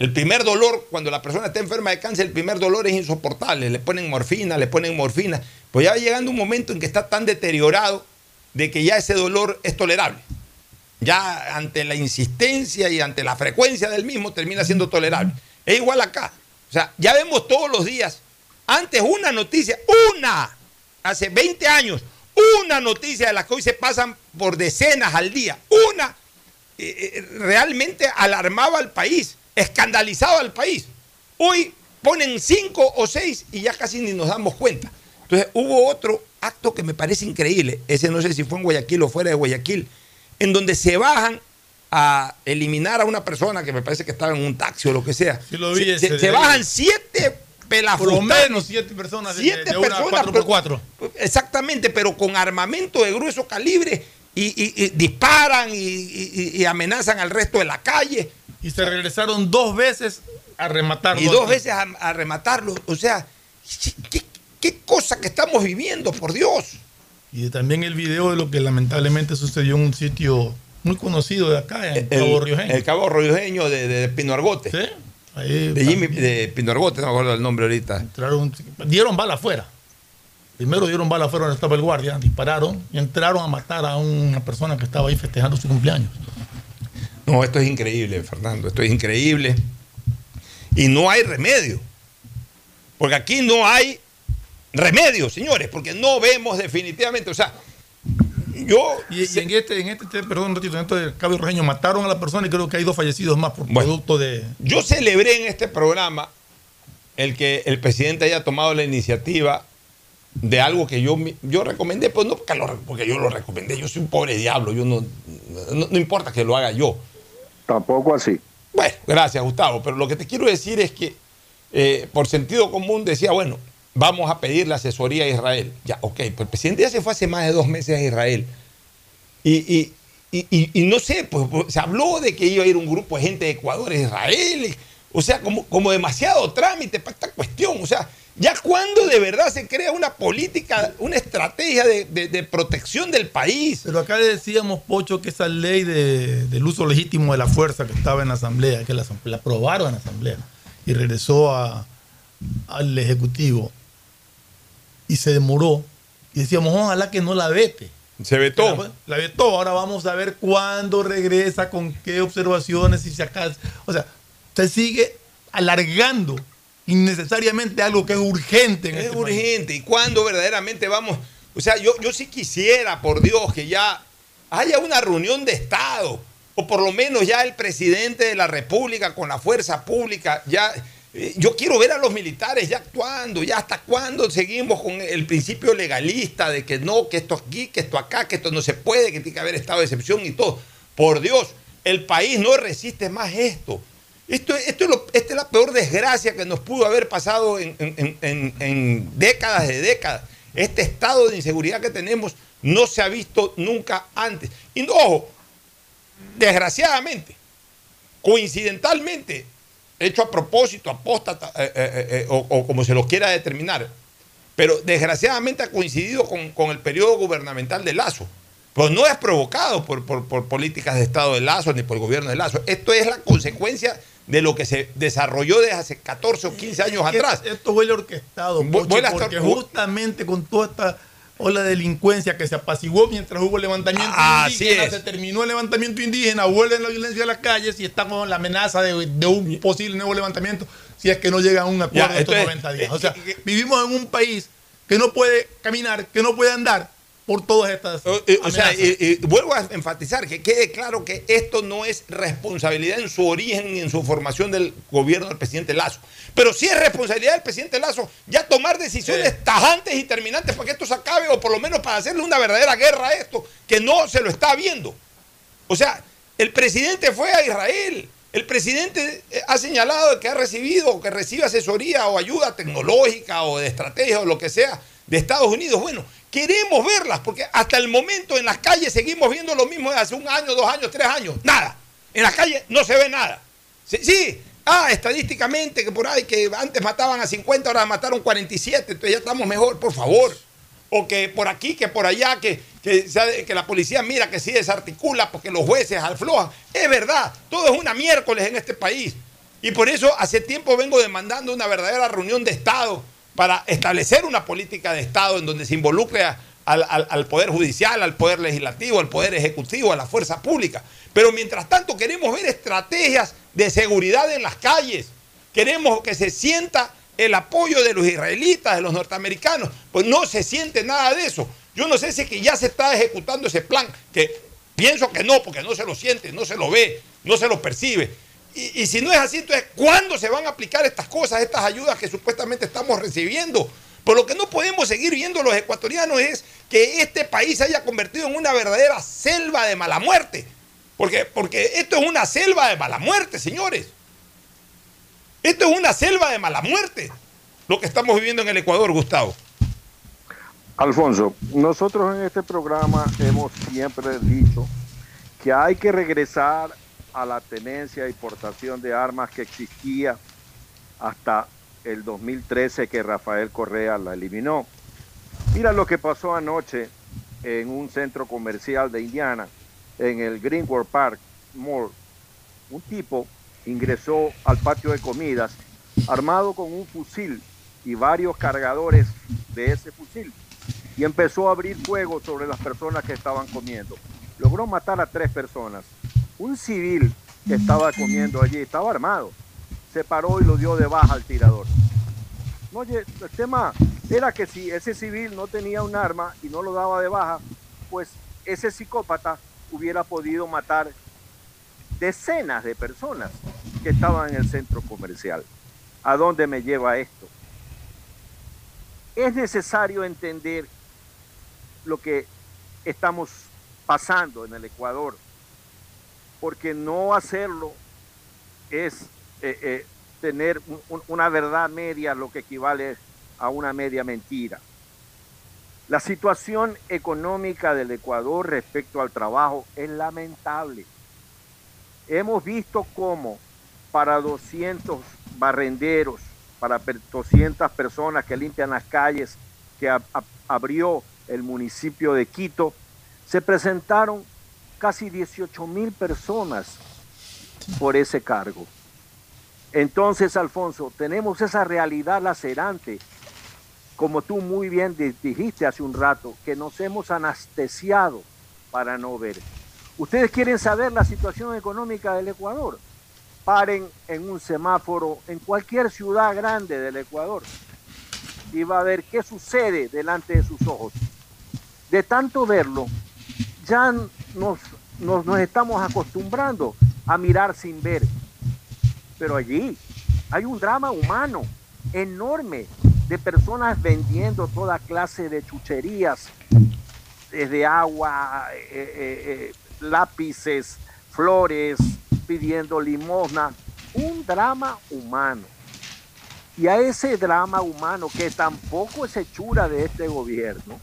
El primer dolor, cuando la persona está enferma de cáncer, el primer dolor es insoportable. Le ponen morfina, le ponen morfina. Pues ya va llegando un momento en que está tan deteriorado de que ya ese dolor es tolerable. Ya ante la insistencia y ante la frecuencia del mismo termina siendo tolerable. Es igual acá. O sea, ya vemos todos los días, antes una noticia, una, hace 20 años, una noticia de las que hoy se pasan por decenas al día, una eh, eh, realmente alarmaba al país, escandalizaba al país. Hoy ponen cinco o seis y ya casi ni nos damos cuenta. Entonces hubo otro acto que me parece increíble, ese no sé si fue en Guayaquil o fuera de Guayaquil, en donde se bajan a eliminar a una persona que me parece que estaba en un taxi o lo que sea. Sí lo vi se, bajan siete Por pelafustanes. lo menos siete personas Siete de una personas, 4x4. Exactamente, pero con armamento de grueso calibre y, y- y disparan y amenazan al resto de la calle. Y se regresaron dos veces a rematarlo. Y dos veces a, a rematarlo. O sea, ¿qué, qué cosa que estamos viviendo, por Dios. Y también el video de lo que lamentablemente sucedió en un sitio muy conocido de acá, en El, Cabo Riojeño. el Cabo Riojeño de, de Pino Argote. Ahí de Jimmy, de Pino Argote, no me acuerdo el nombre ahorita. entraron, dieron bala afuera. Primero dieron bala afuera donde estaba el guardia, dispararon y entraron a matar a una persona que estaba ahí festejando su cumpleaños. No, esto es increíble, Fernando, esto es increíble. Y no hay remedio. Porque aquí no hay remedio, señores, porque no vemos definitivamente, o sea, yo... Y, y en este, en este, perdón, un ratito, en este del Cabo Riojeño mataron a la persona y creo que hay dos fallecidos más por producto de... Yo celebré en este programa el que el presidente haya tomado la iniciativa de algo que yo, yo recomendé, pues no porque, lo- porque yo lo recomendé, yo soy un pobre diablo, yo no, no, no importa que lo haga yo. Tampoco así. Bueno, gracias Gustavo, pero lo que te quiero decir es que eh, por sentido común decía, bueno, vamos a pedir la asesoría a Israel. Ya, ok, pues el presidente ya se fue hace más de dos meses a Israel. Y, y- y- no sé, pues, pues, se habló de que iba a ir un grupo de gente de Ecuador a Israel. o sea, como, como demasiado trámite para esta cuestión. O sea, ya cuando de verdad se crea una política, una estrategia de, de- de protección del país. Pero acá decíamos, Pocho, que esa ley de- del uso legítimo de la fuerza que estaba en la Asamblea, que la, la aprobaron en la Asamblea y regresó a- al Ejecutivo y se demoró. Y decíamos, ojalá que no la vete. Se vetó. La, la vetó. Ahora vamos a ver cuándo regresa, con qué observaciones, y si acá. O sea, se sigue alargando innecesariamente algo que es urgente en Es este país. urgente. ¿Y cuándo verdaderamente vamos? O sea, yo, yo sí quisiera, por Dios, que ya haya una reunión de Estado. O por lo menos ya el presidente de la República con la fuerza pública. Ya, yo quiero ver a los militares ya actuando. Ya hasta cuándo seguimos con el principio legalista de que no, que esto aquí, que esto acá, que esto no se puede, que tiene que haber estado de excepción y todo. Por Dios, el país no resiste más esto. Esto, esto es lo- esta es la peor desgracia que nos pudo haber pasado en, décadas de décadas. Este estado de inseguridad que tenemos no se ha visto nunca antes. Y no, ojo, desgraciadamente, coincidentalmente, hecho a propósito, apóstata, eh, eh, eh, o, o como se lo quiera determinar, pero desgraciadamente ha coincidido con, con el periodo gubernamental de Lazo. Pues no es provocado por, por- por políticas de Estado de Lazo ni por el gobierno de Lazo. Esto es la consecuencia de lo que se desarrolló desde hace 14 o 15 años Que atrás. Esto huele orquestado, porque justamente con toda esta ola de delincuencia que se apaciguó mientras hubo levantamiento Ah, indígena, se terminó el levantamiento indígena, vuelve la violencia a las calles y está con la amenaza de, de un posible nuevo levantamiento si es que no llega a un acuerdo Ya, en estos entonces, 90 días. O sea, vivimos en un país que no puede caminar, que no puede andar por todas estas. O, eh, o sea, y vuelvo a enfatizar que quede claro que esto no es responsabilidad en su origen ni en su formación del gobierno del presidente Lazo. Pero sí es responsabilidad del presidente Lazo ya tomar decisiones tajantes y terminantes para que esto se acabe o por lo menos para hacerle una verdadera guerra a esto, que no se lo está viendo. O sea, el presidente fue a Israel. El presidente eh, ha señalado que ha recibido o que recibe asesoría o ayuda tecnológica o de estrategia o lo que sea de Estados Unidos. Bueno, queremos verlas porque hasta el momento en las calles seguimos viendo lo mismo de hace un año, dos años, tres años. Nada. En las calles no se ve nada. Sí. Ah, estadísticamente que por ahí que antes mataban a 50, ahora mataron 47, entonces ya estamos mejor, por favor o que por aquí, que por allá, que, que, que la policía mira que sí desarticula porque los jueces aflojan. Es verdad, todo es una miércoles en este país. Y por eso hace tiempo vengo demandando una verdadera reunión de Estado para establecer una política de Estado en donde se involucre al- al Poder Judicial, al Poder Legislativo, al Poder Ejecutivo, a la fuerza pública. Pero mientras tanto queremos ver estrategias de seguridad en las calles. Queremos que se sienta el apoyo de los israelitas, de los norteamericanos. Pues no se siente nada de eso. Yo no sé si es que ya se está ejecutando ese plan, que pienso que no, porque no se lo siente, no se lo ve, no se lo percibe. Y, si no es así, entonces, ¿cuándo se van a aplicar estas cosas, estas ayudas que supuestamente estamos recibiendo? Por lo que no podemos seguir viendo los ecuatorianos es que este país se haya convertido en una verdadera selva de mala muerte. Porque, porque esto es una selva de mala muerte, señores. Esto es una selva de mala muerte, lo que estamos viviendo en el Ecuador, Gustavo. Alfonso, nosotros en este programa hemos siempre dicho que hay que regresar a la tenencia y portación de armas que existía hasta el 2013 que Rafael Correa la eliminó. Mira lo que pasó anoche en un centro comercial de Indiana, en el Greenwood Park Mall. Un tipo ingresó al patio de comidas armado con un fusil y varios cargadores de ese fusil y empezó a abrir fuego sobre las personas que estaban comiendo. Logró matar a tres personas. Un civil que estaba comiendo allí, estaba armado, se paró y lo dio de baja al tirador. No, oye, el tema era que si ese civil no tenía un arma y no lo daba de baja, pues ese psicópata hubiera podido matar decenas de personas que estaban en el centro comercial. ¿A dónde me lleva esto? Es necesario entender lo que estamos pasando en el Ecuador, porque no hacerlo es eh, eh, tener un- un- una verdad media, lo que equivale a una media mentira. La situación económica del Ecuador respecto al trabajo es lamentable. Hemos visto cómo para 200 barrenderos, para per- 200 personas que limpian las calles que ab- ab- abrió el municipio de Quito, se presentaron casi 18 mil personas por ese cargo. Entonces, Alfonso, tenemos esa realidad lacerante, como tú muy bien di- dijiste hace un rato, que nos hemos anestesiado para no ver. ¿Ustedes quieren saber la situación económica del Ecuador? Paren en un semáforo en cualquier ciudad grande del Ecuador y va a ver qué sucede delante de sus ojos. De tanto verlo, ya nos, nos, estamos acostumbrando a mirar sin ver. Pero allí hay un drama humano enorme de personas vendiendo toda clase de chucherías, desde agua, eh, eh, eh, lápices, flores, pidiendo limosna. Un drama humano. Y a ese drama humano, que tampoco es hechura de este gobierno,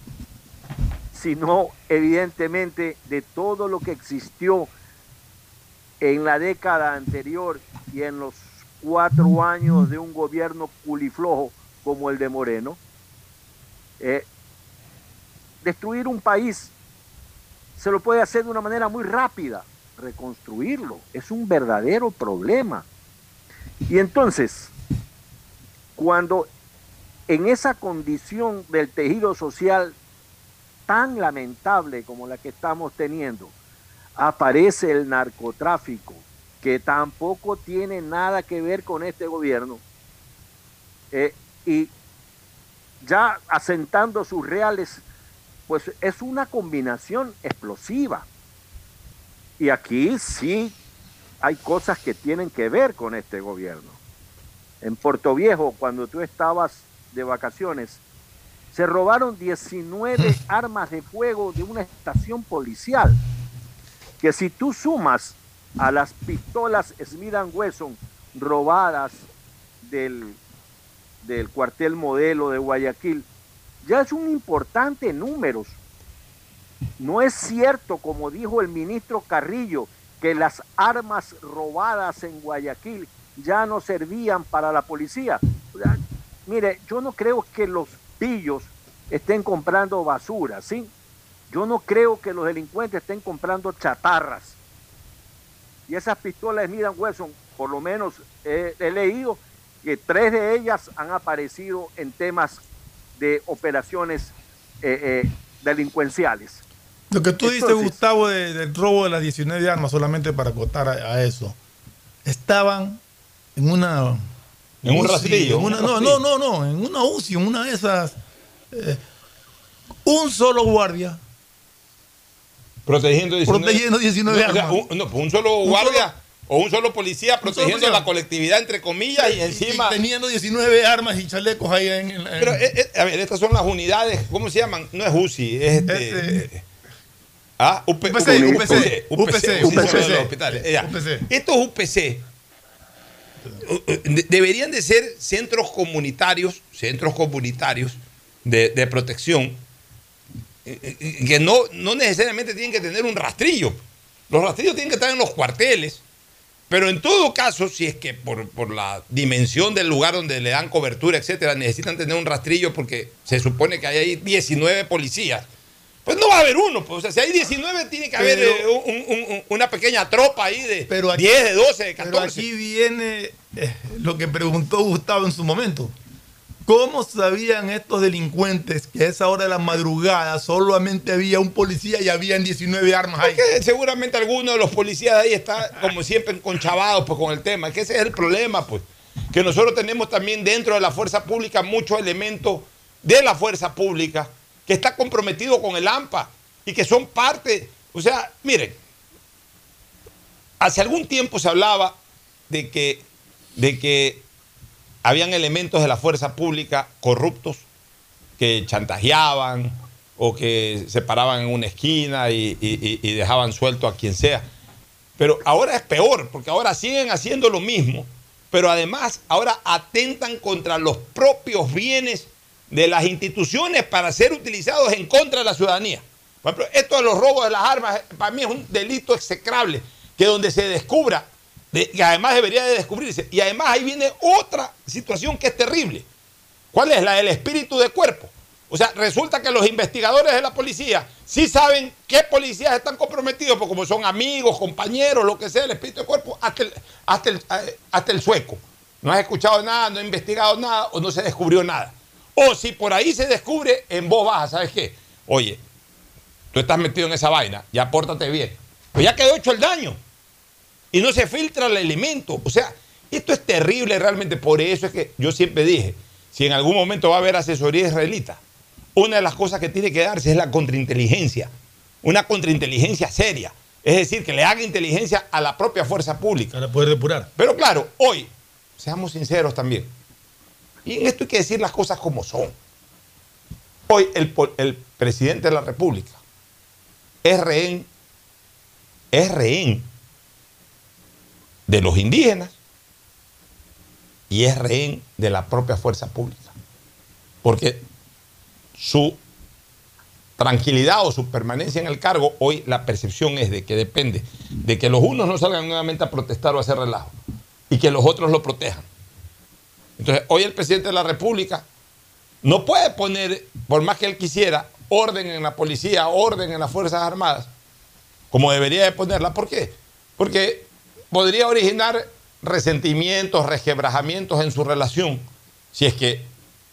sino evidentemente de todo lo que existió en la década anterior y en los cuatro años de un gobierno culiflojo como el de Moreno, eh, destruir un país se lo puede hacer de una manera muy rápida, reconstruirlo es un verdadero problema. Y entonces, cuando en esa condición del tejido social tan lamentable como la que estamos teniendo, aparece el narcotráfico, que tampoco tiene nada que ver con este gobierno, eh, y ya asentando sus reales pues es una combinación explosiva. Y aquí sí hay cosas que tienen que ver con este gobierno. En Puerto Viejo, cuando tú estabas de vacaciones, se robaron 19 armas de fuego de una estación policial. Que si tú sumas a las pistolas Smith Wesson robadas del, del cuartel modelo de Guayaquil, ya es un importante número. No es cierto, como dijo el ministro Carrillo, que las armas robadas en Guayaquil ya no servían para la policía. Mire, yo no creo que los pillos estén comprando basura, ¿sí? Yo no creo que los delincuentes estén comprando chatarras. Y esas pistolas Smith Wesson, por lo menos he, he leído que tres de ellas han aparecido en temas de operaciones eh, eh, delincuenciales. Lo que tú dices, Gustavo, de- del robo de las 19 armas, solamente para acotar a, a eso, estaban en una. En un rastrillo, no, no, no, no, en una UCI, en una de esas. eh, un solo guardia Protegiendo 19, Protegiendo 19 no, o sea, armas. un, no, pues un solo Un guardia o un solo policía protegiendo policía. la colectividad, entre comillas, y encima. teniendo 19 armas y chalecos ahí en. en- Pero, eh, eh, a ver, estas son las unidades, ¿cómo se llaman? No es UCI, es este. Ah, UP, UPC, UPC, UPC, UPC, UPC. hospitales. Ya. UPC. Estos UPC eh, de- deberían de ser centros comunitarios, centros comunitarios de, de protección, eh, eh, que no, no necesariamente tienen que tener un rastrillo. Los rastrillos tienen que estar en los cuarteles, pero en todo caso, si es que por, por la dimensión del lugar donde le dan cobertura, etcétera, necesitan tener un rastrillo porque se supone que hay ahí 19 policías, pues no va a haber uno. Pues, o sea, si hay 19, tiene que haber Pero- eh, un- un- un- una pequeña tropa ahí de Pero aquí- 10, de 12, de Pero 14. aquí viene eh, lo que preguntó Gustavo en su momento. ¿Cómo sabían estos delincuentes que a esa hora de la madrugada solamente había un policía y habían 19 armas ahí? Porque seguramente alguno de los policías de ahí está, como siempre, enconchavados pues, con el tema. Que ese es el problema, pues. Que nosotros tenemos también dentro de la fuerza pública muchos elementos de la fuerza pública que está comprometido con el AMPA y que son parte. O sea, miren, hace algún tiempo se hablaba de que, de que habían elementos de la fuerza pública corruptos que chantajeaban o que se paraban en una esquina y, y- dejaban suelto a quien sea. Pero ahora es peor, porque ahora siguen haciendo lo mismo, pero además ahora atentan contra los propios bienes de las instituciones para ser utilizados en contra de la ciudadanía. Por ejemplo, esto de los robos de las armas, para mí es un delito execrable, que donde se descubra, de- que además debería de descubrirse, y además ahí viene otra situación que es terrible. ¿Cuál es? La del espíritu de cuerpo. O sea, resulta que los investigadores de la policía sí saben qué policías están comprometidos, porque como son amigos, compañeros, lo que sea, el espíritu de cuerpo, hasta el, hasta eh, sueco. No has escuchado nada, no has investigado nada o no se descubrió nada. O si por ahí se descubre, en voz baja, ¿sabes qué? Oye, tú estás metido en esa vaina, ya pórtate bien. Pues ya quedó hecho el daño y no se filtra el elemento. O sea, esto es terrible realmente. Por eso es que yo siempre dije, si en algún momento va a haber asesoría israelita, una de las cosas que tiene que darse es la contrainteligencia. Una contrainteligencia seria. Es decir, que le haga inteligencia a la propia fuerza pública. Para poder depurar. Pero claro, hoy, seamos sinceros también. Y en esto hay que decir las cosas como son. Hoy el, presidente de la República es rehén, es rehén de los indígenas y es rehén de la propia fuerza pública. Porque su tranquilidad o su permanencia en el cargo, hoy la percepción es de que depende de que los unos no salgan nuevamente a protestar o a hacer relajo y que los otros lo protejan. Entonces, hoy el presidente de la República no puede poner, por más que él quisiera, orden en la policía, orden en las Fuerzas Armadas, como debería de ponerla. ¿Por qué? Porque podría originar resentimientos, resquebrajamientos en su relación, si es que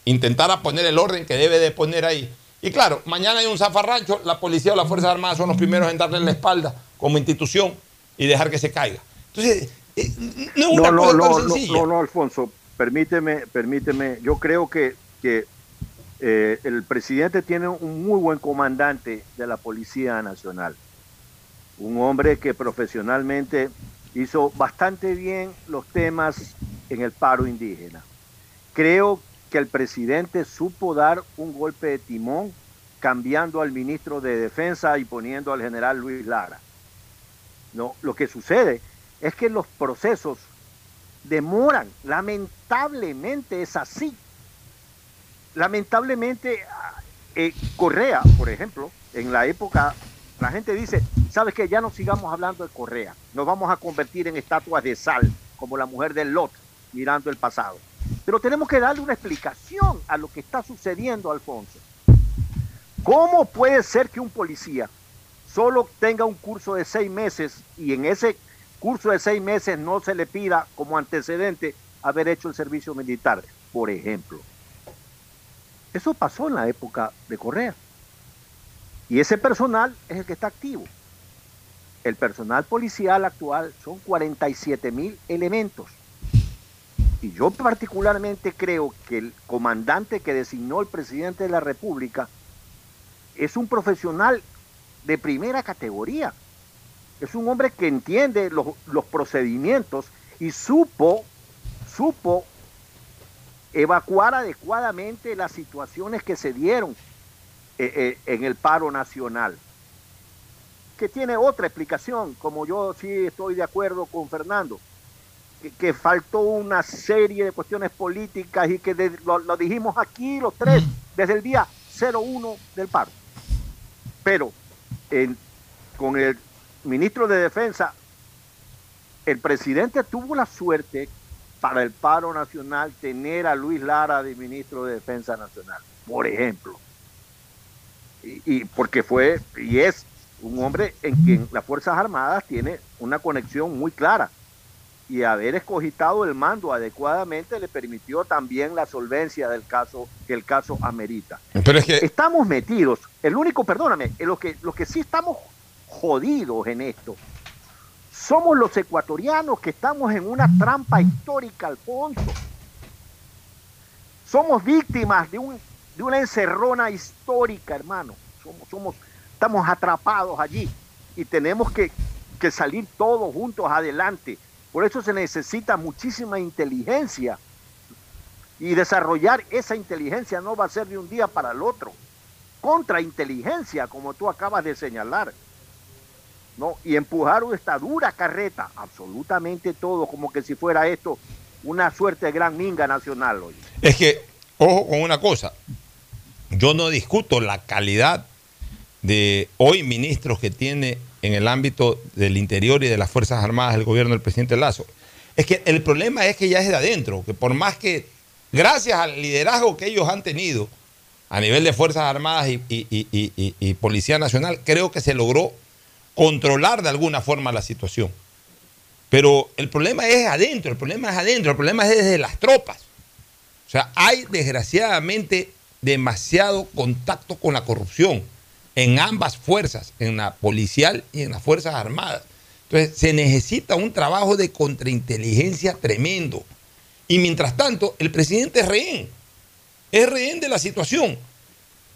intentara poner el orden que debe de poner ahí. Y claro, mañana hay un zafarrancho, la policía o las Fuerzas Armadas son los primeros en darle la espalda como institución y dejar que se caiga. Entonces, eh, no es una no, cosa no, tan no, sencilla. no, no, Alfonso, permíteme, permíteme. Yo creo que, que Eh, el presidente tiene un muy buen comandante de la Policía Nacional, un hombre que profesionalmente hizo bastante bien los temas en el paro indígena. Creo que el presidente supo dar un golpe de timón cambiando al ministro de Defensa y poniendo al general Luis Lara. No, lo que sucede es que los procesos demoran, lamentablemente es así. Lamentablemente, eh, Correa, por ejemplo, en la época, la gente dice, ¿sabes qué? Ya no sigamos hablando de Correa, nos vamos a convertir en estatuas de sal, como la mujer del Lot, mirando el pasado. Pero tenemos que darle una explicación a lo que está sucediendo, Alfonso. ¿Cómo puede ser que un policía solo tenga un curso de seis meses y en ese curso de seis meses no se le pida como antecedente haber hecho el servicio militar, por ejemplo? Eso pasó en la época de Correa. Y ese personal es el que está activo. El personal policial actual son 47 mil elementos. Y yo particularmente creo que el comandante que designó el presidente de la República es un profesional de primera categoría. Es un hombre que entiende los, los procedimientos y supo, supo evacuar adecuadamente las situaciones que se dieron eh, eh, en el paro nacional, que tiene otra explicación, como yo sí estoy de acuerdo con Fernando, que, que faltó una serie de cuestiones políticas y que lo, dijimos aquí los tres desde el día 01 del paro. Pero con el ministro de Defensa, el presidente tuvo la suerte para el paro nacional tener a Luis Lara de ministro de Defensa Nacional, por ejemplo. Y, y porque fue y es un hombre en quien las Fuerzas Armadas tiene una conexión muy clara. Y haber escogitado el mando adecuadamente le permitió también la solvencia del caso que el caso amerita. Pero es que Estamos metidos, el único, perdóname, en lo que, lo que sí estamos jodidos en esto, somos los ecuatorianos que estamos en una trampa histórica, Alfonso. Somos víctimas de, un, de una encerrona histórica, hermano. Somos, somos, estamos atrapados allí y tenemos que, que salir todos juntos adelante. Por eso se necesita muchísima inteligencia y desarrollar esa inteligencia no va a ser de un día para el otro. Contrainteligencia, como tú acabas de señalar. ¿No? Y empujar esta dura carreta, absolutamente todo, como que si fuera esto una suerte de gran minga nacional hoy. Es que, ojo con una cosa, yo no discuto la calidad de hoy ministros que tiene en el ámbito del interior y de las Fuerzas Armadas el gobierno del presidente Lazo. Es que el problema es que ya es de adentro, que por más que, gracias al liderazgo que ellos han tenido a nivel de Fuerzas Armadas y- y Policía Nacional, creo que se logró controlar de alguna forma la situación. Pero el problema es adentro, el problema es adentro, el problema es desde las tropas. O sea, hay desgraciadamente demasiado contacto con la corrupción en ambas fuerzas, en la policial y en las Fuerzas Armadas. Entonces, se necesita un trabajo de contrainteligencia tremendo. Y mientras tanto, el presidente es rehén. Es rehén de la situación.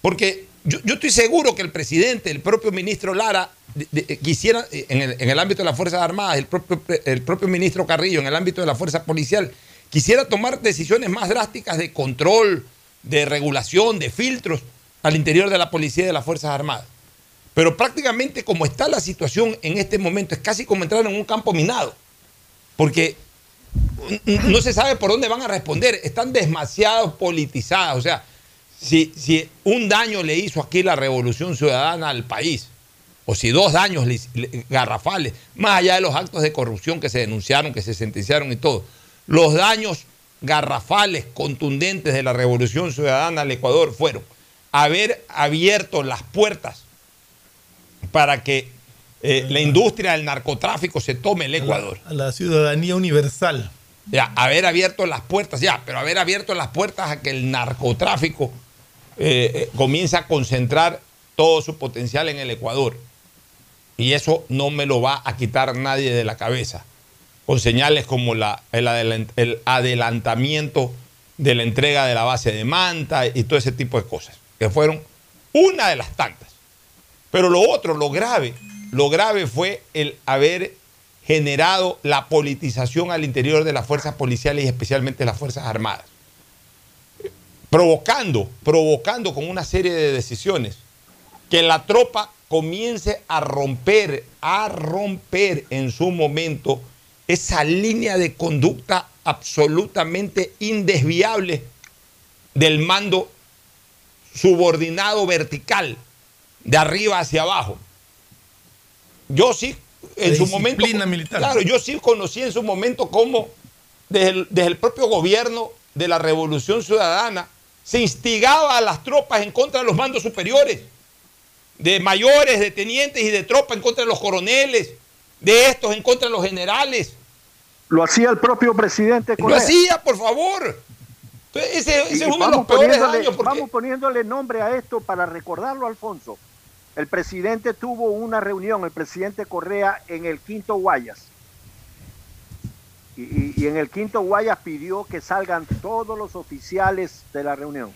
Porque yo, estoy seguro que el presidente, el propio ministro Lara, de- quisiera, eh, en el, en el ámbito de las Fuerzas Armadas, el propio, pre- el propio ministro Carrillo, en el ámbito de la Fuerza Policial, quisiera tomar decisiones más drásticas de control, de regulación, de filtros al interior de la policía y de las Fuerzas Armadas. Pero prácticamente como está la situación en este momento, es casi como entrar en un campo minado. Porque no se sabe por dónde van a responder. Están demasiado politizadas. O sea, si, si un daño le hizo aquí la revolución ciudadana al país, o si dos daños le- le- garrafales, más allá de los actos de corrupción que se denunciaron, que se sentenciaron y todo, los daños garrafales, contundentes de la revolución ciudadana al Ecuador fueron haber abierto las puertas para que eh, la industria del narcotráfico se tome el Ecuador. A la ciudadanía universal. Ya, haber abierto las puertas, ya, pero haber abierto las puertas a que el narcotráfico eh, eh, comience a concentrar todo su potencial en el Ecuador. Y eso no me lo va a quitar nadie de la cabeza. Con señales como el, el adelantamiento de la entrega de la base de manta y todo ese tipo de cosas, que fueron una de las tantas. Pero lo otro, lo grave, lo grave fue el haber generado la politización al interior de las fuerzas policiales y especialmente las Fuerzas Armadas. Provocando, provocando con una serie de decisiones que la tropa comience a romper, a romper en su momento esa línea de conducta absolutamente indesviable del mando subordinado vertical, de arriba hacia abajo. Yo sí, en De su momento. militar. Claro, yo sí conocí en su momento cómo desde el, desde el propio gobierno de la Revolución Ciudadana se instigaba a las tropas en contra de los mandos superiores, de mayores, de tenientes y de tropas en contra de los coroneles, de estos en contra de los generales. Lo hacía el propio presidente Lo Correa. hacía, por favor. Entonces, ese, es uno de los peores daños. porque- Vamos poniéndole nombre a esto para recordarlo, Alfonso. El presidente tuvo una reunión, el presidente Correa, en el Quinto Guayas. Y, en el Quinto Guayas pidió que salgan todos los oficiales de la reunión.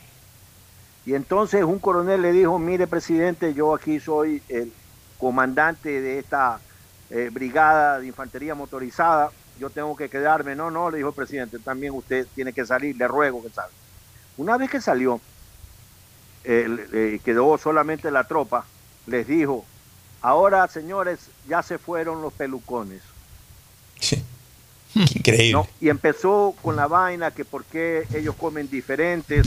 Y entonces un coronel le dijo, mire presidente, yo aquí soy el comandante de esta eh, brigada de infantería motorizada, yo tengo que quedarme. No, no, le dijo el presidente, también usted tiene que salir, le ruego que salga. Una vez que salió, eh, quedó solamente la tropa, les dijo, ahora señores, ya se fueron los pelucones. Increíble. ¿no? Y empezó con la vaina que por qué ellos comen diferentes,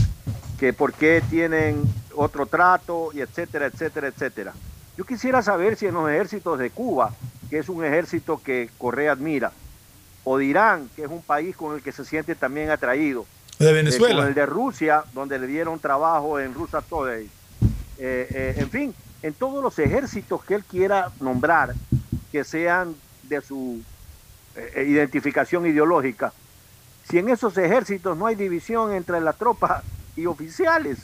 que por qué tienen otro trato, y etcétera, etcétera, etcétera. Yo quisiera saber si en los ejércitos de Cuba, que es un ejército que Correa admira, o de Irán, que es un país con el que se siente también atraído, De eh, Venezuela. con el de Rusia, donde le dieron trabajo en Rusia Today. Eh, eh, en fin, en todos los ejércitos que él quiera nombrar, que sean de su eh, identificación ideológica, si en esos ejércitos no hay división entre la tropa y oficiales,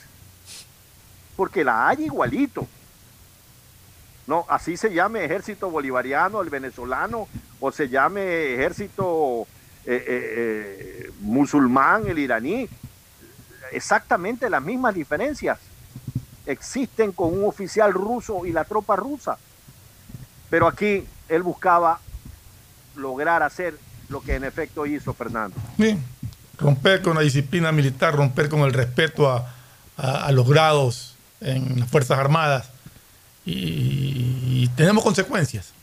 porque la hay igualito. No, así se llame ejército bolivariano, el venezolano, o se llame ejército eh, eh, musulmán, el iraní. Exactamente las mismas diferencias existen con un oficial ruso y la tropa rusa. Pero aquí él buscaba lograr hacer lo que en efecto hizo Fernando. Sí, romper con la disciplina militar, romper con el respeto a, a- a los grados en las Fuerzas Armadas. Y, y tenemos consecuencias.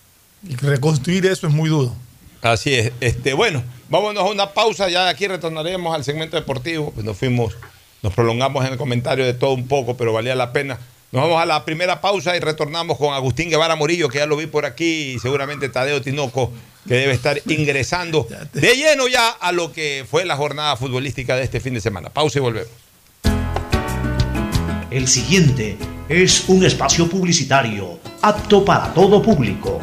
Y reconstruir eso es muy duro. Así es. Este, bueno, vámonos a una pausa. Ya de aquí retornaremos al segmento deportivo. Pues nos fuimos, nos prolongamos en el comentario de todo un poco, pero valía la pena. Nos vamos a la primera pausa y retornamos con Agustín Guevara Morillo, que ya lo vi por aquí, y seguramente Tadeo Tinoco, que debe estar ingresando de lleno ya a lo que fue la jornada futbolística de este fin de semana. Pausa y volvemos. El siguiente es un espacio publicitario apto para todo público.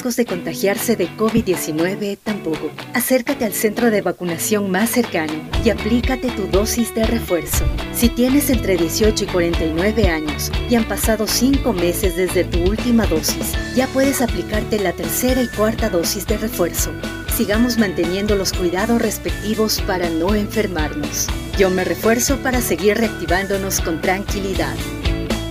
de contagiarse de COVID-19 tampoco. Acércate al centro de vacunación más cercano y aplícate tu dosis de refuerzo. Si tienes entre 18 y 49 años y han pasado 5 meses desde tu última dosis, ya puedes aplicarte la tercera y cuarta dosis de refuerzo. Sigamos manteniendo los cuidados respectivos para no enfermarnos. Yo me refuerzo para seguir reactivándonos con tranquilidad.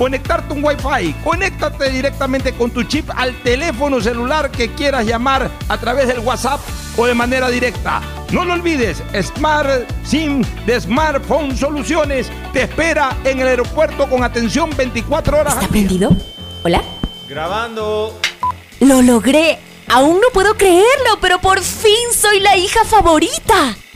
conectarte un Wi-Fi. Conéctate directamente con tu chip al teléfono celular que quieras llamar a través del WhatsApp o de manera directa. No lo olvides, Smart SIM de Smartphone Soluciones te espera en el aeropuerto con atención 24 horas. ¿Está prendido? ¿Hola? Grabando. ¡Lo logré! Aún no puedo creerlo, pero por fin soy la hija favorita.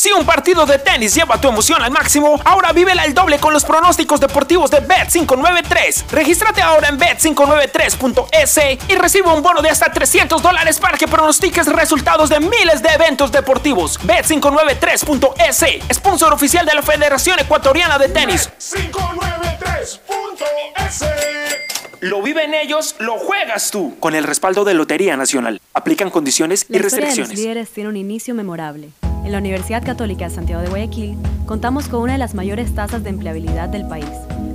Si un partido de tenis lleva tu emoción al máximo, ahora vívela al doble con los pronósticos deportivos de Bet593. Regístrate ahora en bet593.es y recibe un bono de hasta 300 dólares para que pronostiques resultados de miles de eventos deportivos. Bet593.es, sponsor oficial de la Federación Ecuatoriana de Tenis. 593.es Lo viven ellos, lo juegas tú. Con el respaldo de Lotería Nacional. Aplican condiciones y historia de los restricciones. líderes tiene un inicio memorable. En la Universidad Católica de Santiago de Guayaquil contamos con una de las mayores tasas de empleabilidad del país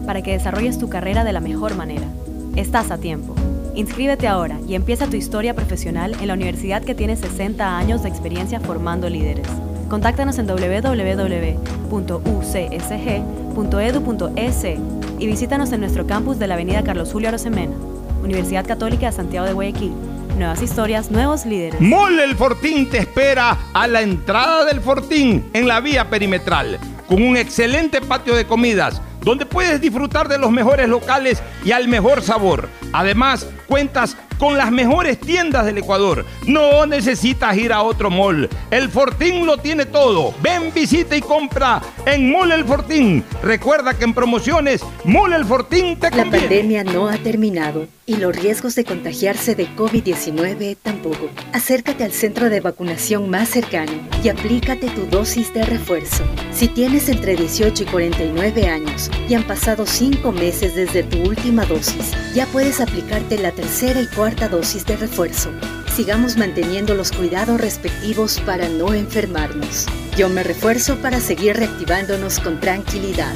para que desarrolles tu carrera de la mejor manera. Estás a tiempo. Inscríbete ahora y empieza tu historia profesional en la universidad que tiene 60 años de experiencia formando líderes. Contáctanos en www.ucsg.edu.es y visítanos en nuestro campus de la Avenida Carlos Julio Arosemena. Universidad Católica de Santiago de Guayaquil. Nuevas historias, nuevos líderes. Mole El Fortín te espera a la entrada del Fortín en la vía perimetral, con un excelente patio de comidas, donde puedes disfrutar de los mejores locales y al mejor sabor. Además, cuentas con las mejores tiendas del Ecuador. No necesitas ir a otro mall. El Fortín lo tiene todo. Ven, visita y compra en Mall El Fortín. Recuerda que en promociones, Mall El Fortín te La conviene. pandemia no ha terminado y los riesgos de contagiarse de COVID-19 tampoco. Acércate al centro de vacunación más cercano y aplícate tu dosis de refuerzo. Si tienes entre 18 y 49 años y han pasado 5 meses desde tu última dosis, ya puedes aplicarte la tercera y cuarta dosis de refuerzo. Sigamos manteniendo los cuidados respectivos para no enfermarnos. Yo me refuerzo para seguir reactivándonos con tranquilidad.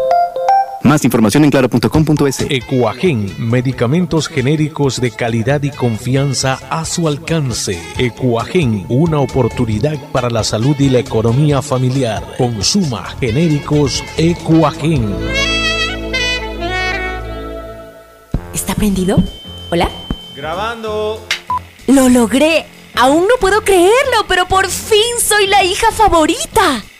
Más información en claro.com.es. Ecuagen, medicamentos genéricos de calidad y confianza a su alcance. Ecuagen, una oportunidad para la salud y la economía familiar. Consuma genéricos Ecuagen. ¿Está prendido? ¿Hola? Grabando. ¡Lo logré! Aún no puedo creerlo, pero por fin soy la hija favorita.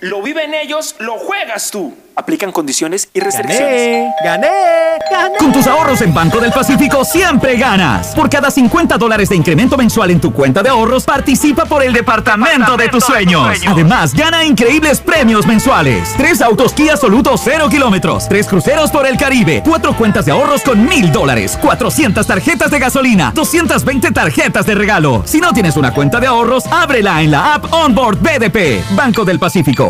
Lo viven ellos, lo juegas tú. Aplican condiciones y restricciones. ¡Gané! ¡Gané! Con tus ahorros en Banco del Pacífico siempre ganas. Por cada 50 dólares de incremento mensual en tu cuenta de ahorros, participa por el departamento de tus sueños. Además, gana increíbles premios mensuales. Tres autos Kia Soluto 0 kilómetros. Tres cruceros por el Caribe. Cuatro cuentas de ahorros con mil dólares. 400 tarjetas de gasolina. 220 tarjetas de regalo. Si no tienes una cuenta de ahorros, ábrela en la app Onboard BDP. Banco del Pacífico.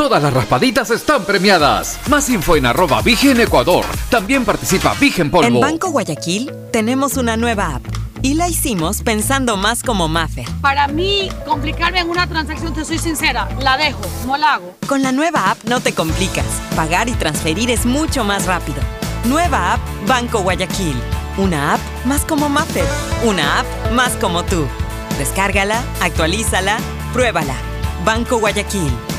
Todas las raspaditas están premiadas. Más info en arroba Vigen Ecuador. También participa Vigen Polvo. En Banco Guayaquil tenemos una nueva app y la hicimos pensando más como Maffer. Para mí, complicarme en una transacción, te soy sincera, la dejo, no la hago. Con la nueva app no te complicas. Pagar y transferir es mucho más rápido. Nueva app Banco Guayaquil. Una app más como Maffer. Una app más como tú. Descárgala, actualízala, pruébala. Banco Guayaquil.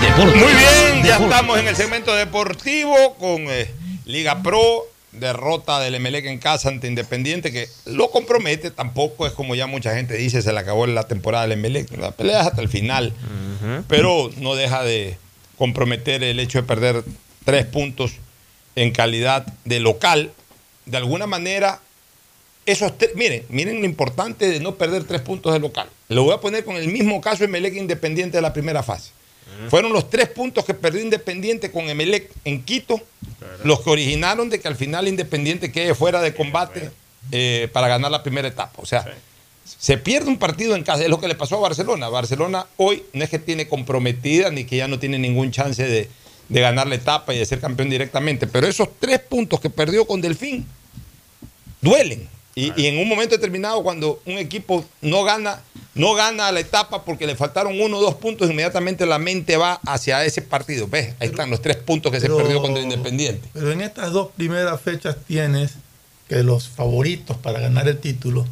Deportes. Muy bien, ya Deportes. estamos en el segmento deportivo con eh, Liga Pro, derrota del Emelec en casa ante Independiente, que lo compromete, tampoco es como ya mucha gente dice, se le acabó la temporada del Emelec, la pelea es hasta el final, pero no deja de comprometer el hecho de perder tres puntos en calidad de local. De alguna manera, esos tres- miren, miren lo importante de no perder tres puntos de local. Lo voy a poner con el mismo caso Emelec Independiente de la primera fase. Fueron los tres puntos que perdió Independiente con Emelec en Quito, los que originaron de que al final Independiente quede fuera de combate eh, para ganar la primera etapa. O sea, se pierde un partido en casa, es lo que le pasó a Barcelona. Barcelona hoy no es que tiene comprometida ni que ya no tiene ningún chance de, de ganar la etapa y de ser campeón directamente, pero esos tres puntos que perdió con Delfín duelen. Y, y en un momento determinado, cuando un equipo no gana, no gana la etapa porque le faltaron uno o dos puntos, inmediatamente la mente va hacia ese partido. ¿Ves? Ahí están los tres puntos que pero- se perdió contra Independiente. Pero en estas dos primeras fechas tienes que los favoritos para ganar el título,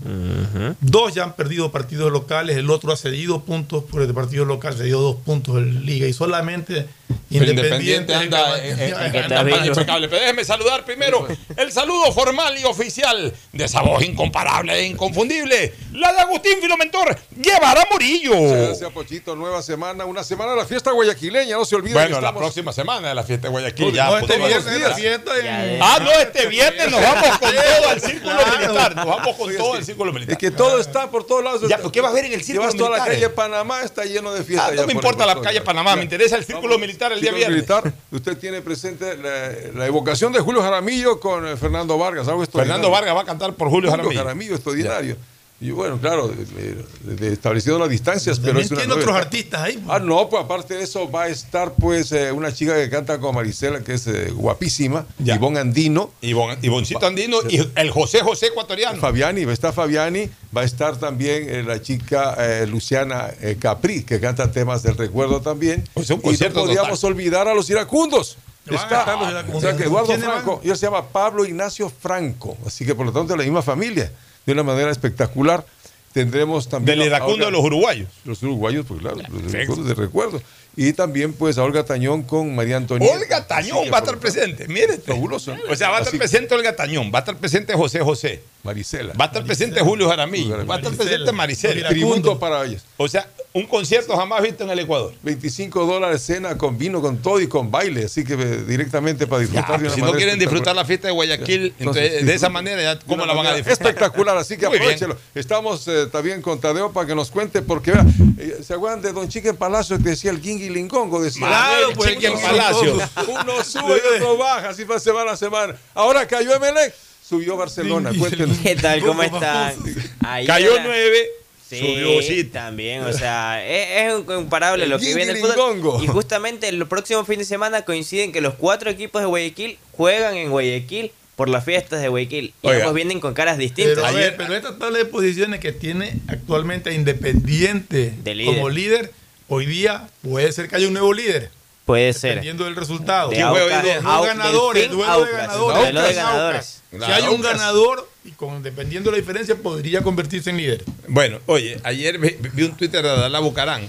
dos ya han perdido partidos locales, el otro ha cedido puntos por el partido local, cedió dos puntos en Liga y solamente Independiente, Independiente anda, anda- anda para impecable. Pero déjeme saludar primero el saludo formal y oficial de esa voz incomparable e inconfundible, la de Agustín Filomentor Guevara Murillo. Gracias, Pochito. Nueva semana, una semana de la fiesta guayaquileña, no se olviden. Bueno, que la próxima semana de la fiesta de Guayaquil. No, ya, no, este viernes es días. la fiesta en- Ah, no, este viernes nos vamos con todo al círculo militar. Nos vamos con todo al círculo militar. Es que todo está por todos lados. Ya, ¿qué va a haber en el círculo Llevas toda la militar, calle? Panamá, está lleno de fiestas. Ah, no me por importa la calle. Panamá, me interesa el círculo militar el día viernes. militar, usted tiene presente la, la evocación de Julio Jaramillo con Fernando Vargas. Algo. Fernando Vargas va a cantar por Julio Jaramillo. extraordinario. Y bueno, claro, eh, eh, estableciendo las distancias, pero También es una tiene otros artistas ahí. Ah, no, pues aparte de eso va a estar pues eh, una chica que canta con Marisela, que es eh, guapísima, Ivonne Andino. Ivonne, Ivoncito Andino y el José José ecuatoriano. Fabiani, va a estar Fabiani, va a estar también eh, la chica eh, Luciana eh, Capri, que canta temas del recuerdo también. Pues un y no concierto podríamos total. olvidar a los iracundos. Está, los iracundos. o sea que Eduardo ¿Quiénes Franco, él se llama Pablo Ignacio Franco, así que por lo tanto de la misma familia, de una manera espectacular. Tendremos también. Del iracundo de los uruguayos. Los uruguayos, pues claro, los de recuerdo. Y también pues a Olga Tañón con María Antonia. Olga Tañón va a estar presente, mire. Fabuloso. O sea, va a estar presente Olga Tañón, va a estar presente José José, Marisela. va a estar presente Julio Jaramillo, va a estar presente Maricela. Tributo para ellos. O sea, un concierto jamás visto en el Ecuador. 25 dólares cena con vino, con todo y con baile. Así que eh, directamente para Ya, disfrutar de una si no quieren disfrutar la fiesta de Guayaquil, Entonces, entonces, de esa manera, ya, ¿cómo la van a disfrutar? Espectacular, así que aprovechelo. Estamos eh, también con Tadeo para que nos cuente, porque vea, eh, ¿se acuerdan de Don Chique Palacio que decía el King y Lingongo? Decía, Claro, "El pues, Chique Palacio". Uno sube y otro baja, así va semana a semana. Ahora cayó Emelec, subió Barcelona. Cuéntenos. ¿Qué tal? ¿Cómo están? Ayer- Cayó 9, Sí, subió 7. también, o sea, es, es incomparable El lo que viene el fútbol. Y justamente el próximo fin de semana coinciden que los cuatro equipos de Guayaquil juegan en Guayaquil por las fiestas de Guayaquil. Y Oiga. ambos vienen con caras distintas. Pero, a ver, pero esta tabla de posiciones que tiene actualmente Independiente De líder. como líder, hoy día puede ser que haya un nuevo líder. Puede ser. Dependiendo del resultado. De ¿Quién Aucas, de ganadores, duelo de Aucas. ganadores. Duelo de ganadores. Si hay un ganador, y con, dependiendo de la diferencia, podría convertirse en líder. Bueno, oye, ayer vi, vi un Twitter de Adalá Bucarán.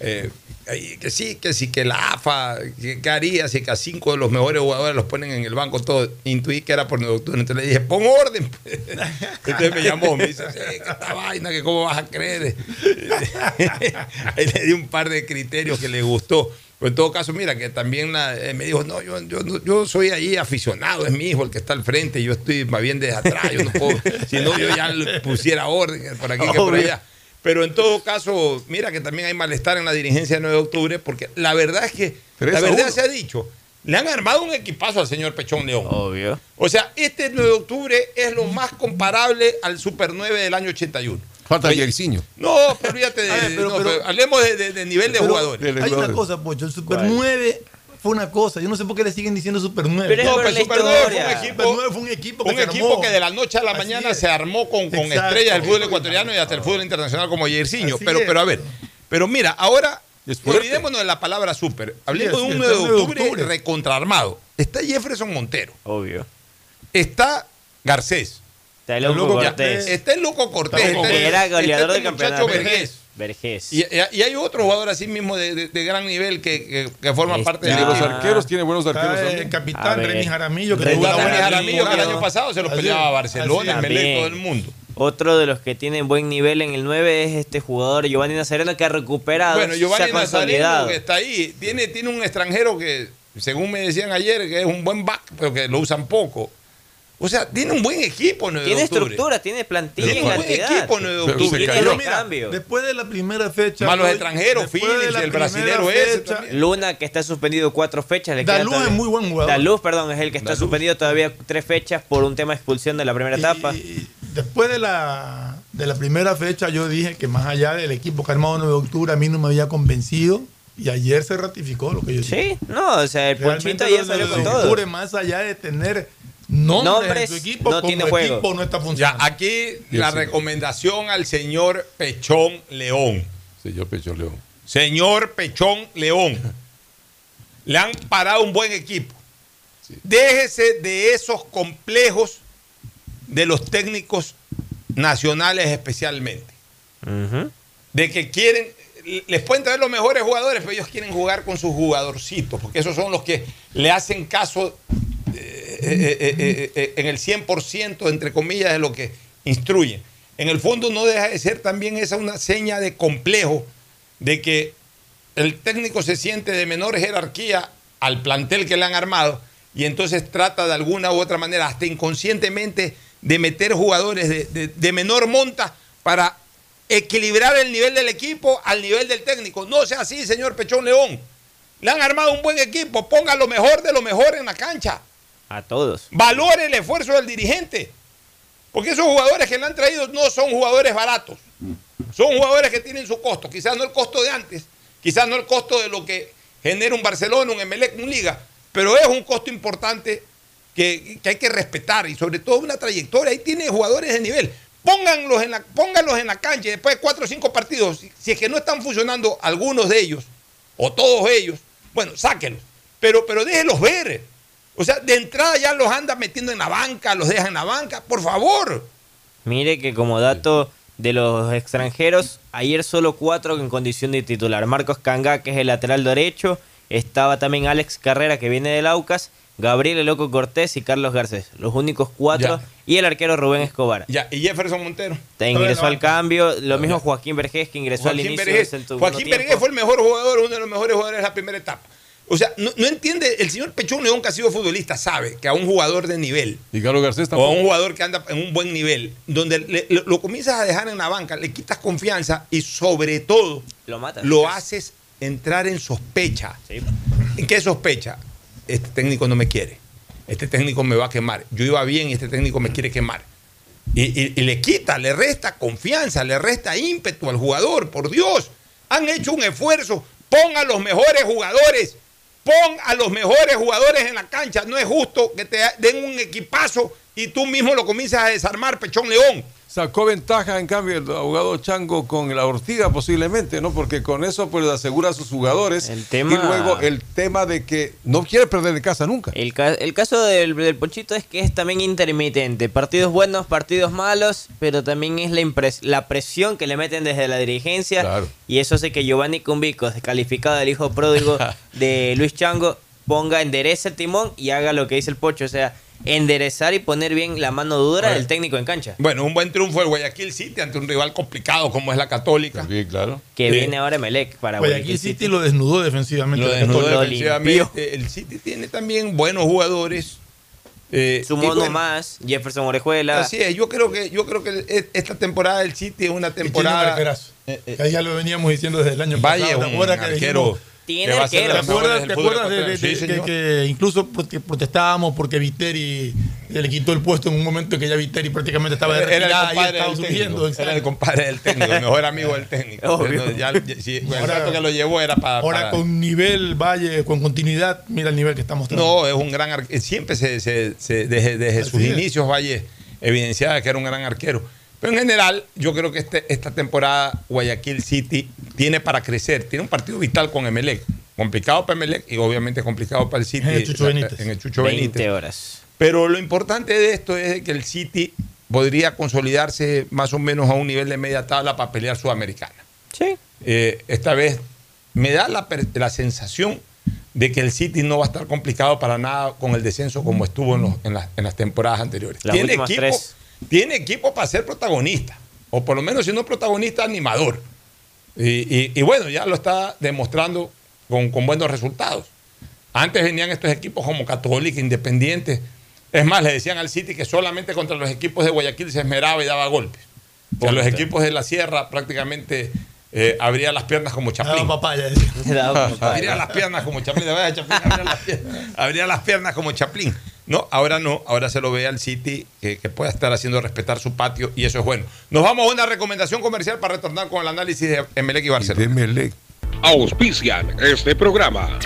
eh, que sí, que sí, que la AFA, que, que haría si que a cinco de los mejores jugadores los ponen en el banco todo. Intuí que era por octubre. Entonces le dije, pon orden. pues. Entonces me llamó, me dice, "Sí, que esta vaina, que cómo vas a creer. Ahí le di un par de criterios que le gustó. Pero en todo caso, mira, que también la- eh, me dijo, no, yo, yo, no- yo soy ahí aficionado, es mi hijo el que está al frente, yo estoy más bien desde atrás, yo no puedo, si no, yo ya le pusiera orden por aquí que por allá. Pero en todo caso, mira que también hay malestar en la dirigencia de 9 de octubre, porque la verdad es que, la a verdad uno. se ha dicho, le han armado un equipazo al señor Pechón León. Obvio. O sea, este 9 de octubre es lo más comparable al Super 9 del año 81. Falta Jairzinho. No, pero olvídate de, ver, pero- no, pero- pero hablemos de, de- de nivel de jugadores. Hay una cosa, Pocho. El Super ¿Cuál? 9 fue una cosa. Yo no sé por qué le siguen diciendo Super 9. Pero No, pero Super 9 fue un equipo, Super 9 fue un equipo que un se equipo armó. que de la noche a la Así mañana es. se armó con, con estrellas del fútbol ecuatoriano y hasta el fútbol internacional como Jairzinho. Así Pero, pero a ver, pero mira, ahora olvidémonos de la palabra super. Hablemos Sí, de un sí, 9 de está el 9 de octubre, octubre. recontraarmado. Está Jefferson Montero, Obvio. está Garcés, Está el loco loco ya, Cortés. está el Loco Cortés, Está el- que era goleador del este campeonato. muchacho Vergés. Vergés. Y, hay otro jugador así mismo de, de- de gran nivel que, que, que forma Está- parte de los arqueros, tiene buenos arqueros Está el capitán. Remis Jaramillo. Que buena Remis Jaramillo, que el año pasado se lo peleaba a Barcelona. Melec, También. todo el mundo. Otro de los que tienen buen nivel en el 9 es este jugador Giovanni Nazareno que ha recuperado. Bueno, se Giovanni ha consolidado. Nazareno que está ahí, tiene, tiene un extranjero que, según me decían ayer, que es un buen back, pero que lo usan poco. O sea, tiene un buen equipo 9 de Tiene estructura, tiene plantilla Tiene en un buen cantidad. equipo 9 de octubre. Mira. Después de la primera fecha. Más los hoy- extranjeros, después de Phillips, la el primera brasilero ese también. Luna, que está suspendido cuatro fechas. Le Daluz es muy buen jugador. Daluz, perdón, es el que está Daluz. suspendido todavía tres fechas por un tema de expulsión de la primera Y- etapa. y- y después de la, de la primera fecha, yo dije que más allá del equipo que ha armado 9 de octubre, a mí no me había convencido. Y ayer se ratificó lo que yo dije. Sí, no, o sea, el Realmente Ponchito ayer salió 9 con de todo. octubre, más allá de tener nombres, Nombres, en su equipo, no como tiene juego. equipo no está Ya, funcionando. aquí la sí. recomendación al señor Pechón León. Señor Pecho León. Señor Pechón León. Le han parado un buen equipo. Déjese de esos complejos de los técnicos nacionales especialmente. De que quieren, les pueden traer los mejores jugadores, pero ellos quieren jugar con sus jugadorcitos, porque esos son los que le hacen caso eh, eh, eh, en el 100%, entre comillas, de lo que instruyen. En el fondo no deja de ser también esa una seña de complejo de que el técnico se siente de menor jerarquía al plantel que le han armado y entonces trata de alguna u otra manera, hasta inconscientemente, de meter jugadores de, de- de menor monta para equilibrar el nivel del equipo al nivel del técnico. No sea así, señor Pechón León. Le han armado un buen equipo, ponga lo mejor de lo mejor en la cancha. A todos. Valore el esfuerzo del dirigente. Porque esos jugadores que le han traído no son jugadores baratos. Son jugadores que tienen su costo. Quizás no el costo de antes, quizás no el costo de lo que genera un Barcelona, un Emelec, un Liga, pero es un costo importante que, que hay que respetar y sobre todo una trayectoria. Ahí tiene jugadores de nivel. Pónganlos en la, pónganlos en la cancha después de cuatro o cinco partidos, si, si es que no están funcionando algunos de ellos o todos ellos, bueno, sáquenlos. Pero, pero déjenlos ver. O sea, de entrada ya los anda metiendo en la banca, los deja en la banca, por favor. Mire que como dato, de los extranjeros, ayer solo cuatro en condición de titular. Marcos Canga, que es el lateral derecho, estaba también Alex Carrera, que viene del Aucas, Gabriel El Loco Cortés y Carlos Garcés. Los únicos cuatro. Ya. Y el arquero Rubén Escobar. Ya, y Jefferson Montero. Te ingresó al cambio. Lo mismo Joaquín Vergés, que ingresó al inicio Vergés. Joaquín. Vergés fue el mejor jugador, uno de los mejores jugadores de la primera etapa. O sea, no, no entiende, el señor Pechón León, que ha sido futbolista, sabe que a un jugador de nivel, Y Carlos Garcés o a un jugador que anda en un buen nivel, donde le- lo, lo comienzas a dejar en la banca, le quitas confianza y sobre todo Lo matas. lo haces entrar en sospecha. ¿En qué sospecha? Este técnico no me quiere. Este técnico me va a quemar. Yo iba bien y este técnico me quiere quemar. Y, y- y le quita, le resta confianza, le resta ímpetu al jugador. Por Dios, han hecho un esfuerzo. Pon a los mejores jugadores. Pon a los mejores jugadores en la cancha. No es justo que te den un equipazo y tú mismo lo comienzas a desarmar, Pechón León. Sacó ventaja, en cambio, el abogado Chango con la Ortiga posiblemente, ¿no? Porque con eso pues asegura a sus jugadores. tema- Y luego el tema de que no quiere perder en casa nunca. El, ca- el caso del, del Ponchito es que es también intermitente. Partidos buenos, partidos malos, pero también es la, la presión que le meten desde la dirigencia. Y eso hace que Giovanni Cumbico, descalificado del hijo pródigo de Luis Chango, ponga, enderece el timón y haga lo que dice el Pocho. O sea, enderezar y poner bien la mano dura Bueno. del técnico en cancha. Bueno, un buen triunfo del Guayaquil City ante un rival complicado como es la Católica. Sí, claro. Que Sí. viene ahora Melec para Guayaquil City lo desnudó defensivamente. Lo la desnudó Católica. defensivamente. El City tiene también buenos jugadores. Eh, Sumó uno bueno, más, Jefferson Orejuela. Así es, yo creo que yo creo que esta temporada del City es una Y tiene un temporada. arquerazo. Que ahí ya lo veníamos diciendo desde el año Valle pasado. es ¿Te un que arquero dijimos- Tiene que va a ser de ¿Te acuerdas, te acuerdas de, de- ecuatoriano? Sí, de- señor. que incluso prote- protestábamos porque Viteri le quitó el puesto en un momento que ya Viteri prácticamente estaba de Era el retirada y compadre estaba del subiendo? técnico. Era el compadre del técnico, el mejor amigo del técnico. Obvio. Entonces, ya- ya- sí, el Ahora- rato que lo llevó era para. Ahora para- con nivel Valle, con continuidad, mira el nivel que está mostrando. No, es un gran arquero. Siempre se, se- se- desde, desde sus es. inicios Valle evidenciaba que era un gran arquero. Pero en general, yo creo que este- esta temporada Guayaquil City tiene para crecer. Tiene un partido vital con Emelec. Complicado para Emelec y obviamente complicado para el City. En el Chucho Benítez. En el Chucho 20 Benítez. horas. Pero lo importante de esto es que el City podría consolidarse más o menos a un nivel de media tabla para pelear Sudamericana. Sí. Eh, esta vez me da la, la sensación de que el City no va a estar complicado para nada con el descenso como estuvo en, los- en las, en las temporadas anteriores. Las tiene, equipo, tres. Tiene equipo para ser protagonista, o por lo menos si no protagonista, animador. Y, y- y bueno, ya lo está demostrando con, con buenos resultados. Antes venían estos equipos como Católica, Independiente. Es más, le decían al City que solamente contra los equipos de Guayaquil se esmeraba y daba golpes. Que a los equipos de la Sierra prácticamente eh, abría las piernas como Chaplin. Daba papaya, decía. Daba papaya. abría las piernas como Chaplin. de verdad, Chaplin abría, las piernas, abría las piernas como Chaplin. No, ahora no. Ahora se lo ve al City que, que pueda estar haciendo respetar su patio y eso es bueno. Nos vamos a una recomendación comercial para retornar con el análisis de Emelec y Barcelona. Auspician este programa.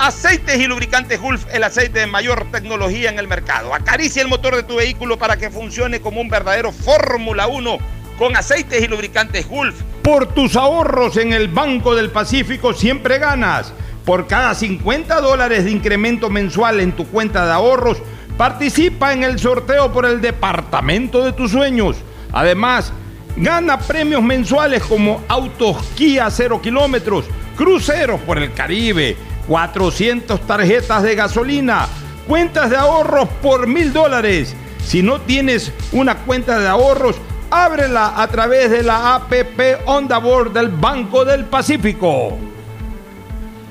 Aceites y lubricantes Gulf, el aceite de mayor tecnología en el mercado. Acaricia el motor de tu vehículo para que funcione como un verdadero Fórmula 1 con aceites y lubricantes Gulf. Por tus ahorros en el Banco del Pacífico siempre ganas. Por cada 50 dólares de incremento mensual en tu cuenta de ahorros, participa en el sorteo por el departamento de tus sueños. Además, gana premios mensuales como autos Kia 0 kilómetros, cruceros por el Caribe, 400 tarjetas de gasolina, cuentas de ahorros por mil dólares. Si no tienes una cuenta de ahorros, ábrela a través de la APP On the Board del Banco del Pacífico.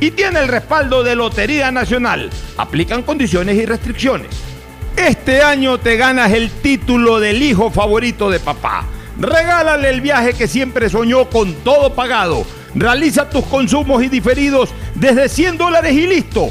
y tiene el respaldo de Lotería Nacional. Aplican condiciones y restricciones. Este año te ganas el título del hijo favorito de papá. Regálale el viaje que siempre soñó con todo pagado. Realiza tus consumos y diferidos desde 100 dólares y listo.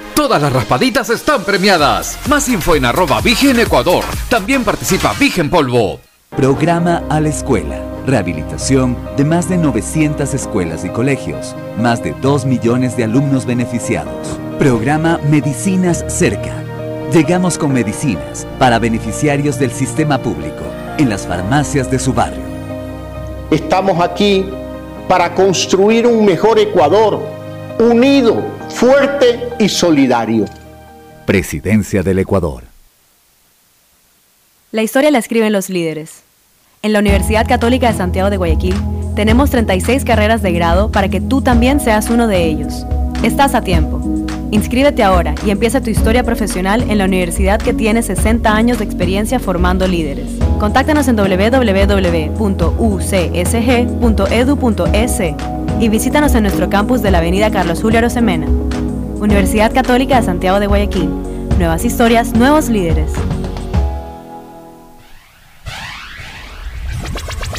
Todas las raspaditas están premiadas. Más info en arroba Vigen Ecuador. También participa Vigen Polvo. Programa a la escuela. Rehabilitación de más de 900 escuelas y colegios. Más de 2 millones de alumnos beneficiados. Programa Medicinas Cerca. Llegamos con medicinas para beneficiarios del sistema público en las farmacias de su barrio. Estamos aquí para construir un mejor Ecuador, unido, fuerte y solidario. Presidencia del Ecuador. La historia la escriben los líderes. En la Universidad Católica de Santiago de Guayaquil tenemos 36 carreras de grado para que tú también seas uno de ellos. Estás a tiempo. Inscríbete ahora y empieza tu historia profesional en la universidad que tiene 60 años de experiencia formando líderes. Contáctanos en www.ucsg.edu.es y visítanos en nuestro campus de la Avenida Carlos Julio Arosemena. Universidad Católica de Santiago de Guayaquil. Nuevas historias, nuevos líderes.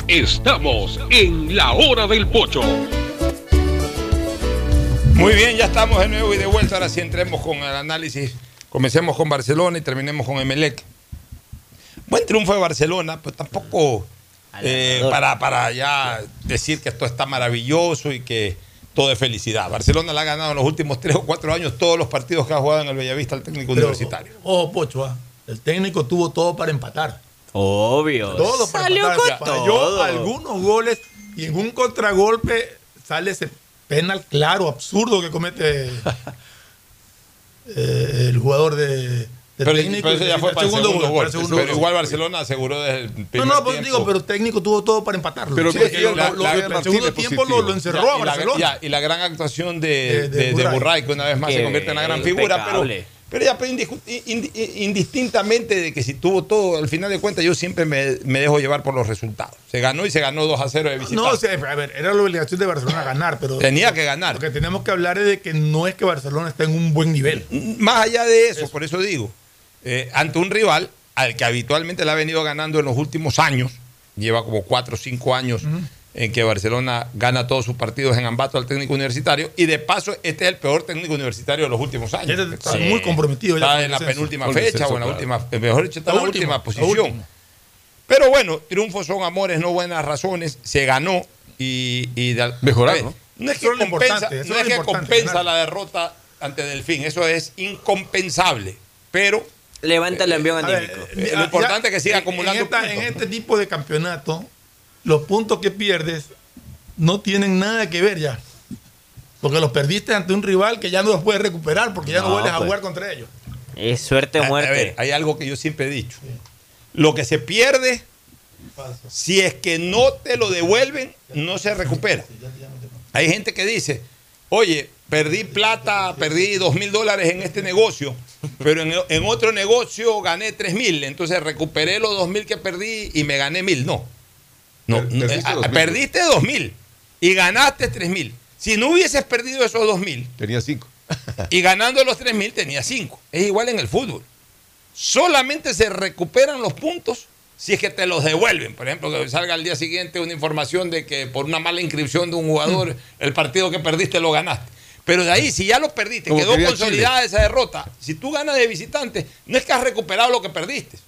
Estamos en la hora del pocho. Muy bien, ya estamos de nuevo y de vuelta. Ahora sí entremos con el análisis. Comencemos con Barcelona y terminemos con Emelec. Buen triunfo de Barcelona, pues tampoco eh, para, para ya decir que esto está maravilloso y que todo es felicidad. Barcelona la ha ganado en los últimos tres o cuatro años todos los partidos que ha jugado en el Bellavista el técnico Pero, universitario. Ojo, Pocho, ah, el técnico tuvo todo para empatar. Obvio. Todo para Salió empatar. con Falló todo. algunos goles y en un contragolpe sale ese penal claro, absurdo que comete eh, el jugador de Pero, técnico pero eso ya fue el para el segundo, para gol. el segundo pero gol. igual Barcelona aseguró desde el primer No, no, pues tiempo. digo, pero el técnico tuvo todo para empatarlo. Pero Sí, la- lo- la- lo- la- el segundo tiempo lo, lo encerró Ya, a y la- Barcelona. ya, y la gran actuación de, De- de de, de Burray. Que una vez más se convierte en la gran figura, pero, pero ya pero indistintamente de que si tuvo todo, al final de cuentas yo siempre me, me dejo llevar por los resultados. Se ganó y se ganó 2 a 0 de visita. No, o sea, a ver, era la obligación de Barcelona ganar, pero. Tenía que ganar. Lo que tenemos que hablar es de que no es que Barcelona esté en un buen nivel. Más allá de eso, por eso digo, eh, ante un rival al que habitualmente le ha venido ganando en los últimos años, lleva como 4 o 5 años en que Barcelona gana todos sus partidos en ambato al técnico universitario, y de paso, este es el peor técnico universitario de los últimos años. Este está muy comprometido ya Está en la penúltima fecha o en la claro. última, eh, mejor dicho, está en La la última, última la posición. última. Pero bueno, triunfos son amores, no buenas razones. Se ganó y. y de- Mejorar, a ver, ¿no? No es que Eso compensa, no es que compensa ganar. la derrota ante Delfín. Eso es incompensable. Pero. Levanta el envión A ver, anímico. eh, lo ya- importante es que siga en- acumulando En, esta- puntos. en este tipo de campeonato, los puntos que pierdes no tienen nada que ver ya. Porque los perdiste ante un rival que ya no los puedes recuperar porque ya no, No, vuelves a pues. jugar contra ellos. Es suerte o A- a muerte. ver, hay algo que yo siempre he dicho. Lo que se pierde, si es que no te lo devuelven, no se recupera. Hay gente que dice, oye, perdí plata, perdí dos mil dólares en este negocio, pero en, en otro negocio gané tres mil, entonces recuperé los dos mil que perdí y me gané mil. No. No, no, perdiste 2.000. perdiste dos mil y ganaste tres mil. Si no hubieses perdido esos dos mil, Tenía cinco. y ganando los 3 mil tenía 5. Es igual en el fútbol. Solamente se recuperan los puntos si es que te los devuelven. Por ejemplo, que salga al día siguiente una información de que por una mala inscripción de un jugador, el partido que perdiste lo ganaste. Pero de ahí, si ya lo perdiste, Como quedó consolidada esa derrota, si tú ganas de visitante, no es que has recuperado lo que perdiste.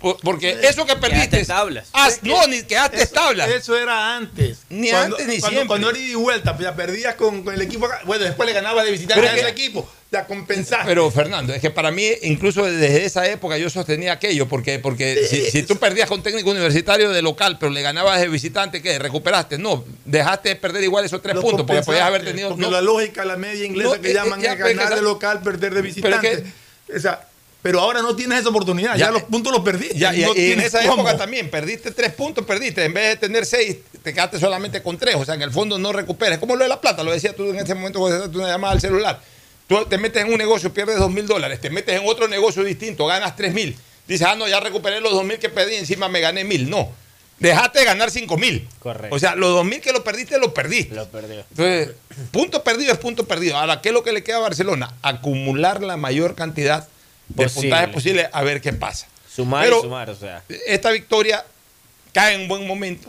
Por- Porque eso que perdiste. tablas. has- no, ni quedaste Eso- tablas. Eso era antes. Ni Cuando- antes ni cuando, siempre. Cuando ida y vuelta, pues ya perdías con, con el equipo. Bueno, después le ganabas de visitante Pero a es ese equipo. Ya compensaste. Pero Fernando, es que para mí, incluso desde esa época yo sostenía aquello, porque, porque si, si tú perdías con técnico universitario de local, pero le ganabas de visitante, ¿qué? ¿Recuperaste? No, dejaste de perder igual esos tres Lo puntos, porque podías haber tenido... Porque no. la lógica, la media inglesa No, que eh, llaman eh, ya, es pero es que ganar de local, perder de Pero es visitante. O sea, pero ahora no tienes esa oportunidad. Ya, Ya, los puntos los perdiste. Ya, y, no y en esa cómo. época también, perdiste tres puntos, perdiste. En vez de tener seis, te quedaste solamente con tres. O sea, en el fondo no recuperas. Como lo de la plata, lo decías tú en ese momento cuando hacías una llamada al celular. Tú te metes en un negocio, pierdes dos mil dólares. Te metes en otro negocio distinto, ganas tres mil. Dices, ah, no, ya recuperé los dos mil que perdí, encima me gané mil. No. Dejaste de ganar cinco mil. Correcto. O sea, los dos mil que lo perdiste, lo perdiste. Lo perdió. Entonces, punto perdido es punto perdido. Ahora, ¿qué es lo que le queda a Barcelona? Acumular la mayor cantidad de Posible. puntajes posible a ver qué pasa. Sumar Pero- y sumar, o sea. esta victoria cae en buen momento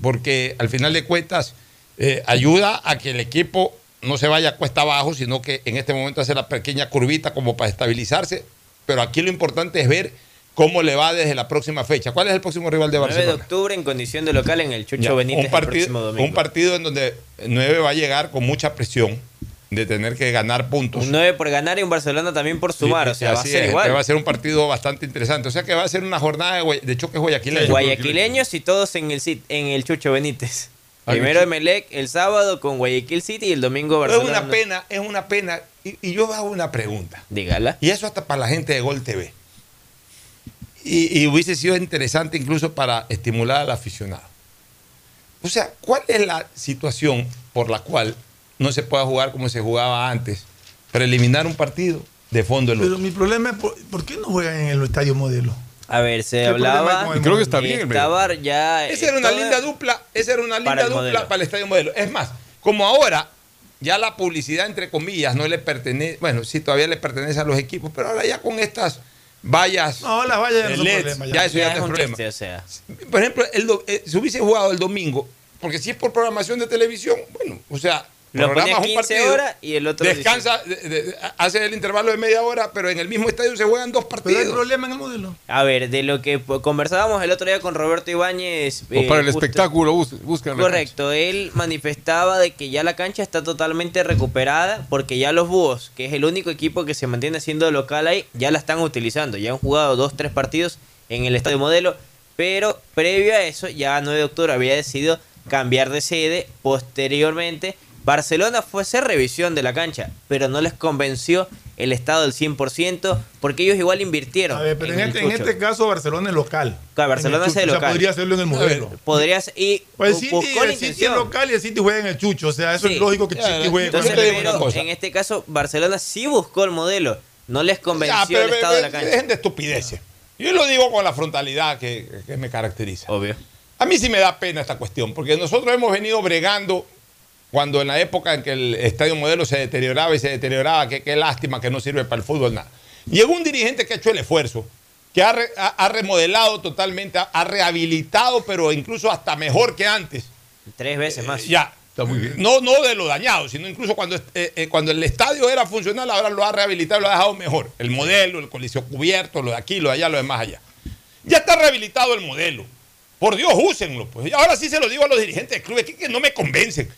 porque al final de cuentas eh, ayuda a que el equipo no se vaya cuesta abajo, sino que en este momento hace la pequeña curvita como para estabilizarse. Pero aquí lo importante es ver cómo le va desde la próxima fecha. ¿Cuál es el próximo rival de 9 de Barcelona? octubre en condición de local en el Chucho Ya, Benítez un, partido, el próximo domingo. un partido en donde 9 va a llegar con mucha presión de tener que ganar puntos. Un 9 por ganar y un Barcelona también por sumar, Sí, o sea, va a ser es, igual. va a ser un partido bastante interesante. O sea que va a ser una jornada de, de choques guayaquileños. Guayaquileños y todos en el en el Chucho Benítez. Primero. Emelec el sábado con Guayaquil City y el domingo Es Barcelona. una pena, es una pena. Y, y yo hago una pregunta. Dígala. Y eso hasta para la gente de Gol TV. Y, y hubiese sido interesante incluso para estimular al aficionado. O sea, ¿cuál es la situación por la cual no se pueda jugar como se jugaba antes? Para eliminar un partido de fondo el otro. Pero mi problema es: ¿por, por qué no juegan en el estadio modelo? A ver, se ¿Qué problema hay hablaba. creo que está bien Estaba ya. Esa era una linda dupla, esa era una linda Para el dupla modelo. para el estadio modelo. Es más, como ahora ya la publicidad entre comillas no le pertenece, bueno, sí todavía le pertenece a los equipos, pero ahora ya con estas vallas No, las vallas ya no LEDs, problema, ya. ya eso ya, Ya no es es un problema. triste, o sea. Por ejemplo, el eh, si hubiese jugado el domingo, porque si es por programación de televisión, bueno, o sea, Lo programas ponía 15 horas y el otro descansa, de- de- hace el intervalo de media hora, pero en el mismo estadio se juegan dos Pero hay partidos. problema en el modelo. A ver, de lo que conversábamos el otro día con Roberto Ibáñez. O para el eh, justo- espectáculo, bus- buscan Correcto, él manifestaba de que ya la cancha está totalmente recuperada porque ya los Búhos, que es el único equipo que se mantiene siendo local ahí, ya la están utilizando. Ya han jugado dos, tres partidos en el estadio modelo, pero previo a eso, ya a 9 de octubre había decidido cambiar de sede. Posteriormente, Barcelona fue a hacer revisión de la cancha, pero no les convenció el Estado al 100%, porque ellos igual invirtieron. A ver, pero en, este, en este caso Barcelona es local. Claro, Barcelona es el Chucho, o sea, local. podría hacerlo en el modelo. Podría ser- y Pues el City, el es local y el City juega en el Chucho. O sea, eso Sí. es lógico que el City juegue Entonces, con el pero en este caso, Barcelona sí buscó el modelo. No les convenció Ya, pero el estado de la cancha. Dejen de estupideces. Yo lo digo con la frontalidad que, que me caracteriza. Obvio. A mí sí me da pena esta cuestión, porque nosotros hemos venido bregando cuando en la época en que el estadio modelo se deterioraba y se deterioraba, que qué lástima que no sirve para el fútbol nada. Llegó un dirigente que ha hecho el esfuerzo, que ha, re- ha- ha remodelado totalmente, ha, ha rehabilitado, pero incluso hasta mejor que antes. Tres veces más. Ya. No, no de lo dañado, sino incluso cuando, eh, eh, cuando el estadio era funcional, ahora lo ha rehabilitado y lo ha dejado mejor. El modelo, el coliseo cubierto, lo de aquí, lo de allá, lo de más allá. Ya está rehabilitado el modelo. Por Dios, úsenlo. Pues. Y ahora sí se lo digo a los dirigentes de clubes que, que no me convencen.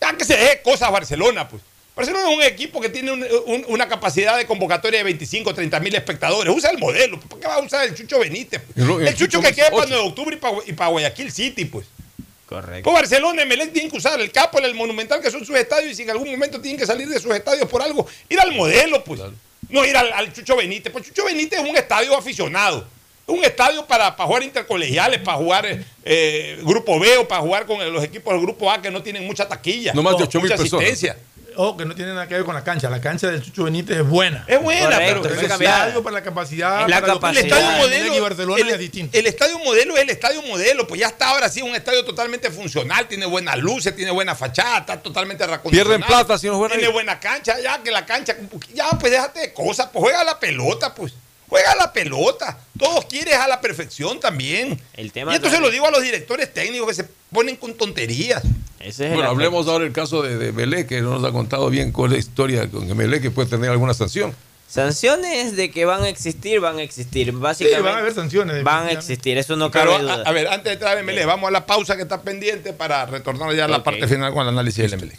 Ya que se deje cosas Barcelona, pues. Barcelona es un equipo que tiene un- un- una capacidad de convocatoria de 25, 30 mil espectadores. Usa el modelo. ¿Por qué va a usar el Chucho Benítez? pues? Y El, el Chucho Chucho que quede ocho. para 9 de octubre y para, y para Guayaquil City, pues. Correcto. Pues Barcelona, Emelec tienen que usar el Capo, el Monumental, que son sus estadios, y si en algún momento tienen que salir de sus estadios por algo, ir al modelo, pues. No ir al, al Chucho Benítez. Pues Chucho Benítez es un estadio aficionado. Un estadio para, para jugar intercolegiales, para jugar eh, eh, grupo B o para jugar con los equipos del grupo A que no tienen mucha taquilla. No más de o 8.000 mucha personas. asistencia. Ojo, que no tiene nada que ver con la cancha. La cancha del Chucho Benítez es buena. Es buena, Correcto, pero- es pero- estadio para la capacidad. Es la para capacidad. el estadio modelo y Barcelona el, es distinto. el estadio modelo es el estadio modelo, pues ya está ahora sí un estadio totalmente funcional, tiene buenas luces, tiene buena fachada, está totalmente. Pierden plata si no juegan Tiene ahí. buena cancha, ya que la cancha, ya pues déjate de cosas, pues juega la pelota, pues. Juega la pelota. Todos quieren a la perfección también. El tema y esto se también- lo digo a los directores técnicos que se ponen con tonterías. Bueno, hablemos ahora del caso de, de Melé, que no nos ha contado bien cuál es la historia con Melé, que puede tener alguna sanción. Sanciones de que van a existir, van a existir. Básicamente. van a haber sanciones, Van a existir, eso no cabe a, duda. a ver, antes de entrar en MLE, vamos a la pausa que está pendiente para retornar ya a la parte final con el análisis del MLE.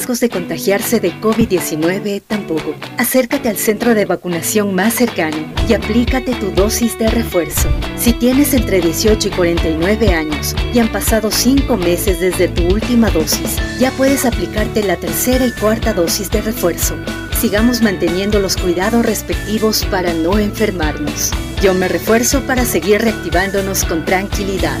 de contagiarse de COVID-19 tampoco. Acércate al centro de vacunación más cercano y aplícate tu dosis de refuerzo. Si tienes entre 18 y 49 años y han pasado 5 meses desde tu última dosis, ya puedes aplicarte la tercera y cuarta dosis de refuerzo. Sigamos manteniendo los cuidados respectivos para no enfermarnos. Yo me refuerzo para seguir reactivándonos con tranquilidad.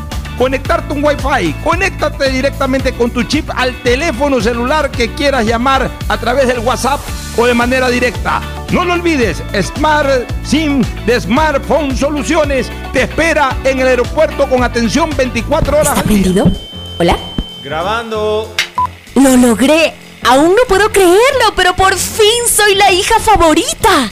conectarte un Wi-Fi. Conéctate directamente con tu chip al teléfono celular que quieras llamar a través del WhatsApp o de manera directa. No lo olvides, Smart SIM de Smartphone Soluciones te espera en el aeropuerto con atención 24 horas. ¿Está prendido? ¿Hola? Grabando. ¡Lo logré! Aún no puedo creerlo, pero por fin soy la hija favorita.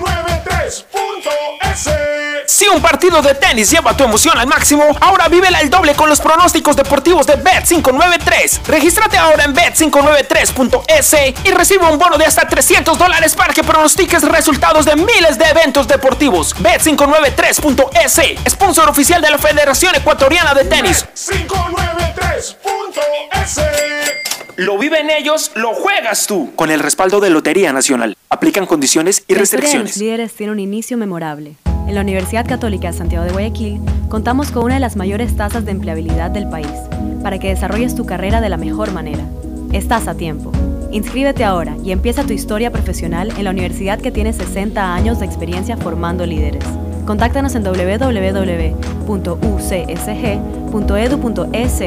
593.es Si un partido de tenis lleva tu emoción al máximo, ahora vívela el doble con los pronósticos deportivos de Bet593. Regístrate ahora en bet593.es y recibe un bono de hasta 300 dólares para que pronostiques resultados de miles de eventos deportivos. Bet593.es, sponsor oficial de la Federación Ecuatoriana de Tenis. Bet593.es Lo viven ellos, lo juegas tú. Con el respaldo de Lotería Nacional. Aplican condiciones y de los restricciones. líderes tiene un inicio memorable. En la Universidad Católica de Santiago de Guayaquil contamos con una de las mayores tasas de empleabilidad del país para que desarrolles tu carrera de la mejor manera. Estás a tiempo. Inscríbete ahora y empieza tu historia profesional en la universidad que tiene 60 años de experiencia formando líderes. Contáctanos en www.ucsg.edu.es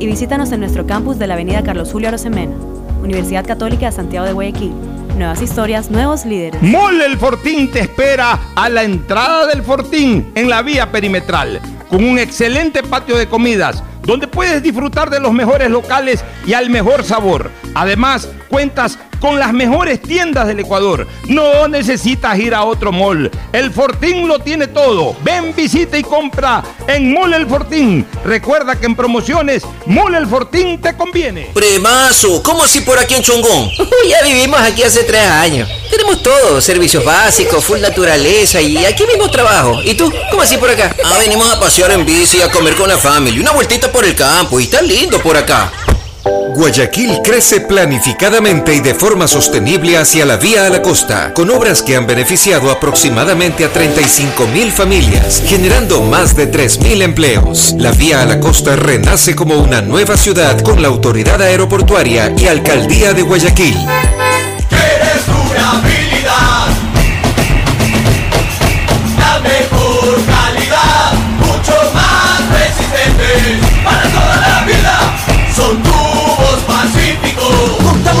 y visítanos en nuestro campus de la Avenida Carlos Julio Arosemena. Universidad Católica de Santiago de Guayaquil. Nuevas historias, nuevos líderes. Mole el Fortín te espera a la entrada del Fortín en la vía perimetral, con un excelente patio de comidas, donde puedes disfrutar de los mejores locales y al mejor sabor. Además, cuentas con las mejores tiendas del Ecuador. No necesitas ir a otro mall. El Fortín lo tiene todo. Ven, visita y compra en Mole el Fortín. Recuerda que en promociones, Mole el Fortín te conviene. Premazo, ¿cómo así por aquí en Chongón? ya vivimos aquí hace tres años. Tenemos todo, servicios básicos, full naturaleza y aquí mismo trabajo. ¿Y tú? ¿Cómo así por acá? Ah, venimos a pasear en bici, a comer con la familia, una vueltita por el campo y está lindo por acá. Guayaquil crece planificadamente y de forma sostenible hacia la vía a la costa, con obras que han beneficiado aproximadamente a 35 mil familias, generando más de 3 mil empleos. La vía a la costa renace como una nueva ciudad con la autoridad aeroportuaria y alcaldía de Guayaquil.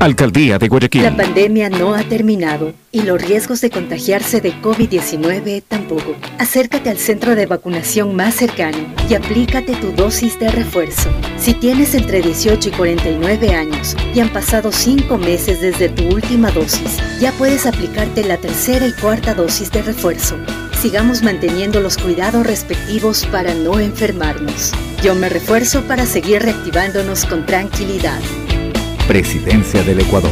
Alcaldía de Guayaquil. La pandemia no ha terminado y los riesgos de contagiarse de COVID-19 tampoco. Acércate al centro de vacunación más cercano y aplícate tu dosis de refuerzo. Si tienes entre 18 y 49 años y han pasado 5 meses desde tu última dosis, ya puedes aplicarte la tercera y cuarta dosis de refuerzo. Sigamos manteniendo los cuidados respectivos para no enfermarnos. Yo me refuerzo para seguir reactivándonos con tranquilidad. Presidencia del Ecuador.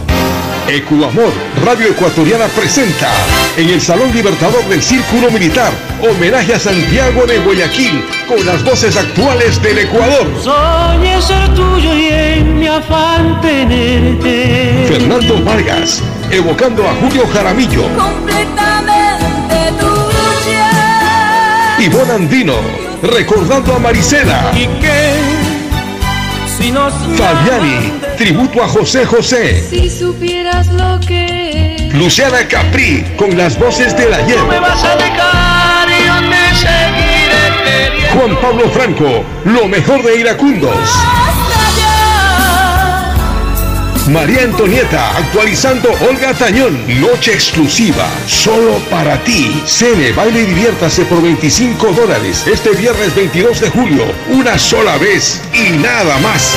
Ecuamor, Radio Ecuatoriana presenta en el Salón Libertador del Círculo Militar homenaje a Santiago de Guayaquil con las voces actuales del Ecuador. Soñé ser tuyo y en mi afán tenerte. Fernando Vargas, evocando a Julio Jaramillo. Completamente tuya. Ivonne Andino, recordando a Marisela. ¿Y qué? Fabiani, tributo a José José. Si supieras lo que Luciana Capri, con las voces del ayer. me vas a dejar y yo te seguiré. Juan Pablo Franco, lo mejor de Iracundos. María Antonieta, actualizando Olga Tañón. Noche exclusiva, solo para ti. Cene, baile y diviértase por 25 dólares. Este viernes 22 de julio, una sola vez y nada más.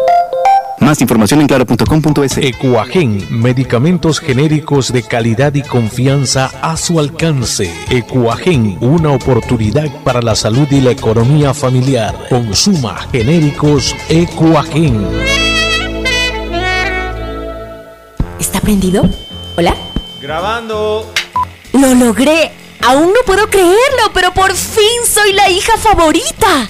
Más información en claro.com.es. Ecuagen, medicamentos genéricos de calidad y confianza a su alcance. Ecuagen, una oportunidad para la salud y la economía familiar. Consuma genéricos Ecuagen. ¿Está prendido? ¿Hola? Grabando. ¡Lo logré! Aún no puedo creerlo, pero por fin soy la hija favorita.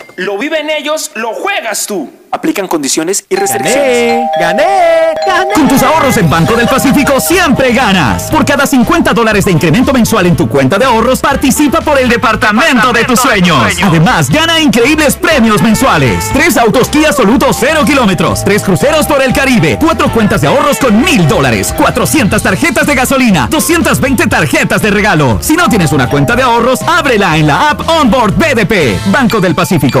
Lo viven ellos, lo juegas tú. Aplican condiciones y restricciones. ¡Gané! ¡Gané! Con tus ahorros en Banco del Pacífico siempre ganas. Por cada 50 dólares de incremento mensual en tu cuenta de ahorros, participa por el departamento de tus sueños. Además, gana increíbles premios mensuales. Tres autos Kia Soluto 0 kilómetros. Tres cruceros por el Caribe. Cuatro cuentas de ahorros con mil dólares. 400 tarjetas de gasolina. 220 tarjetas de regalo. Si no tienes una cuenta de ahorros, ábrela en la app Onboard BDP. Banco del Pacífico.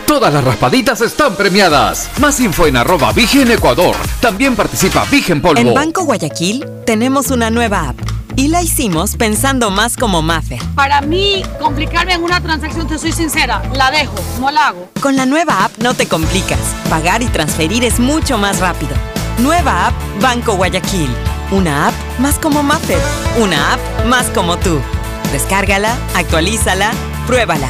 Todas las raspaditas están premiadas. Más info en arroba Vigen Ecuador. También participa Vigen Polvo. En Banco Guayaquil tenemos una nueva app y la hicimos pensando más como Maffer. Para mí, complicarme en una transacción, te soy sincera, la dejo, no la hago. Con la nueva app no te complicas. Pagar y transferir es mucho más rápido. Nueva app Banco Guayaquil. Una app más como Maffer. Una app más como tú. Descárgala, actualízala, pruébala.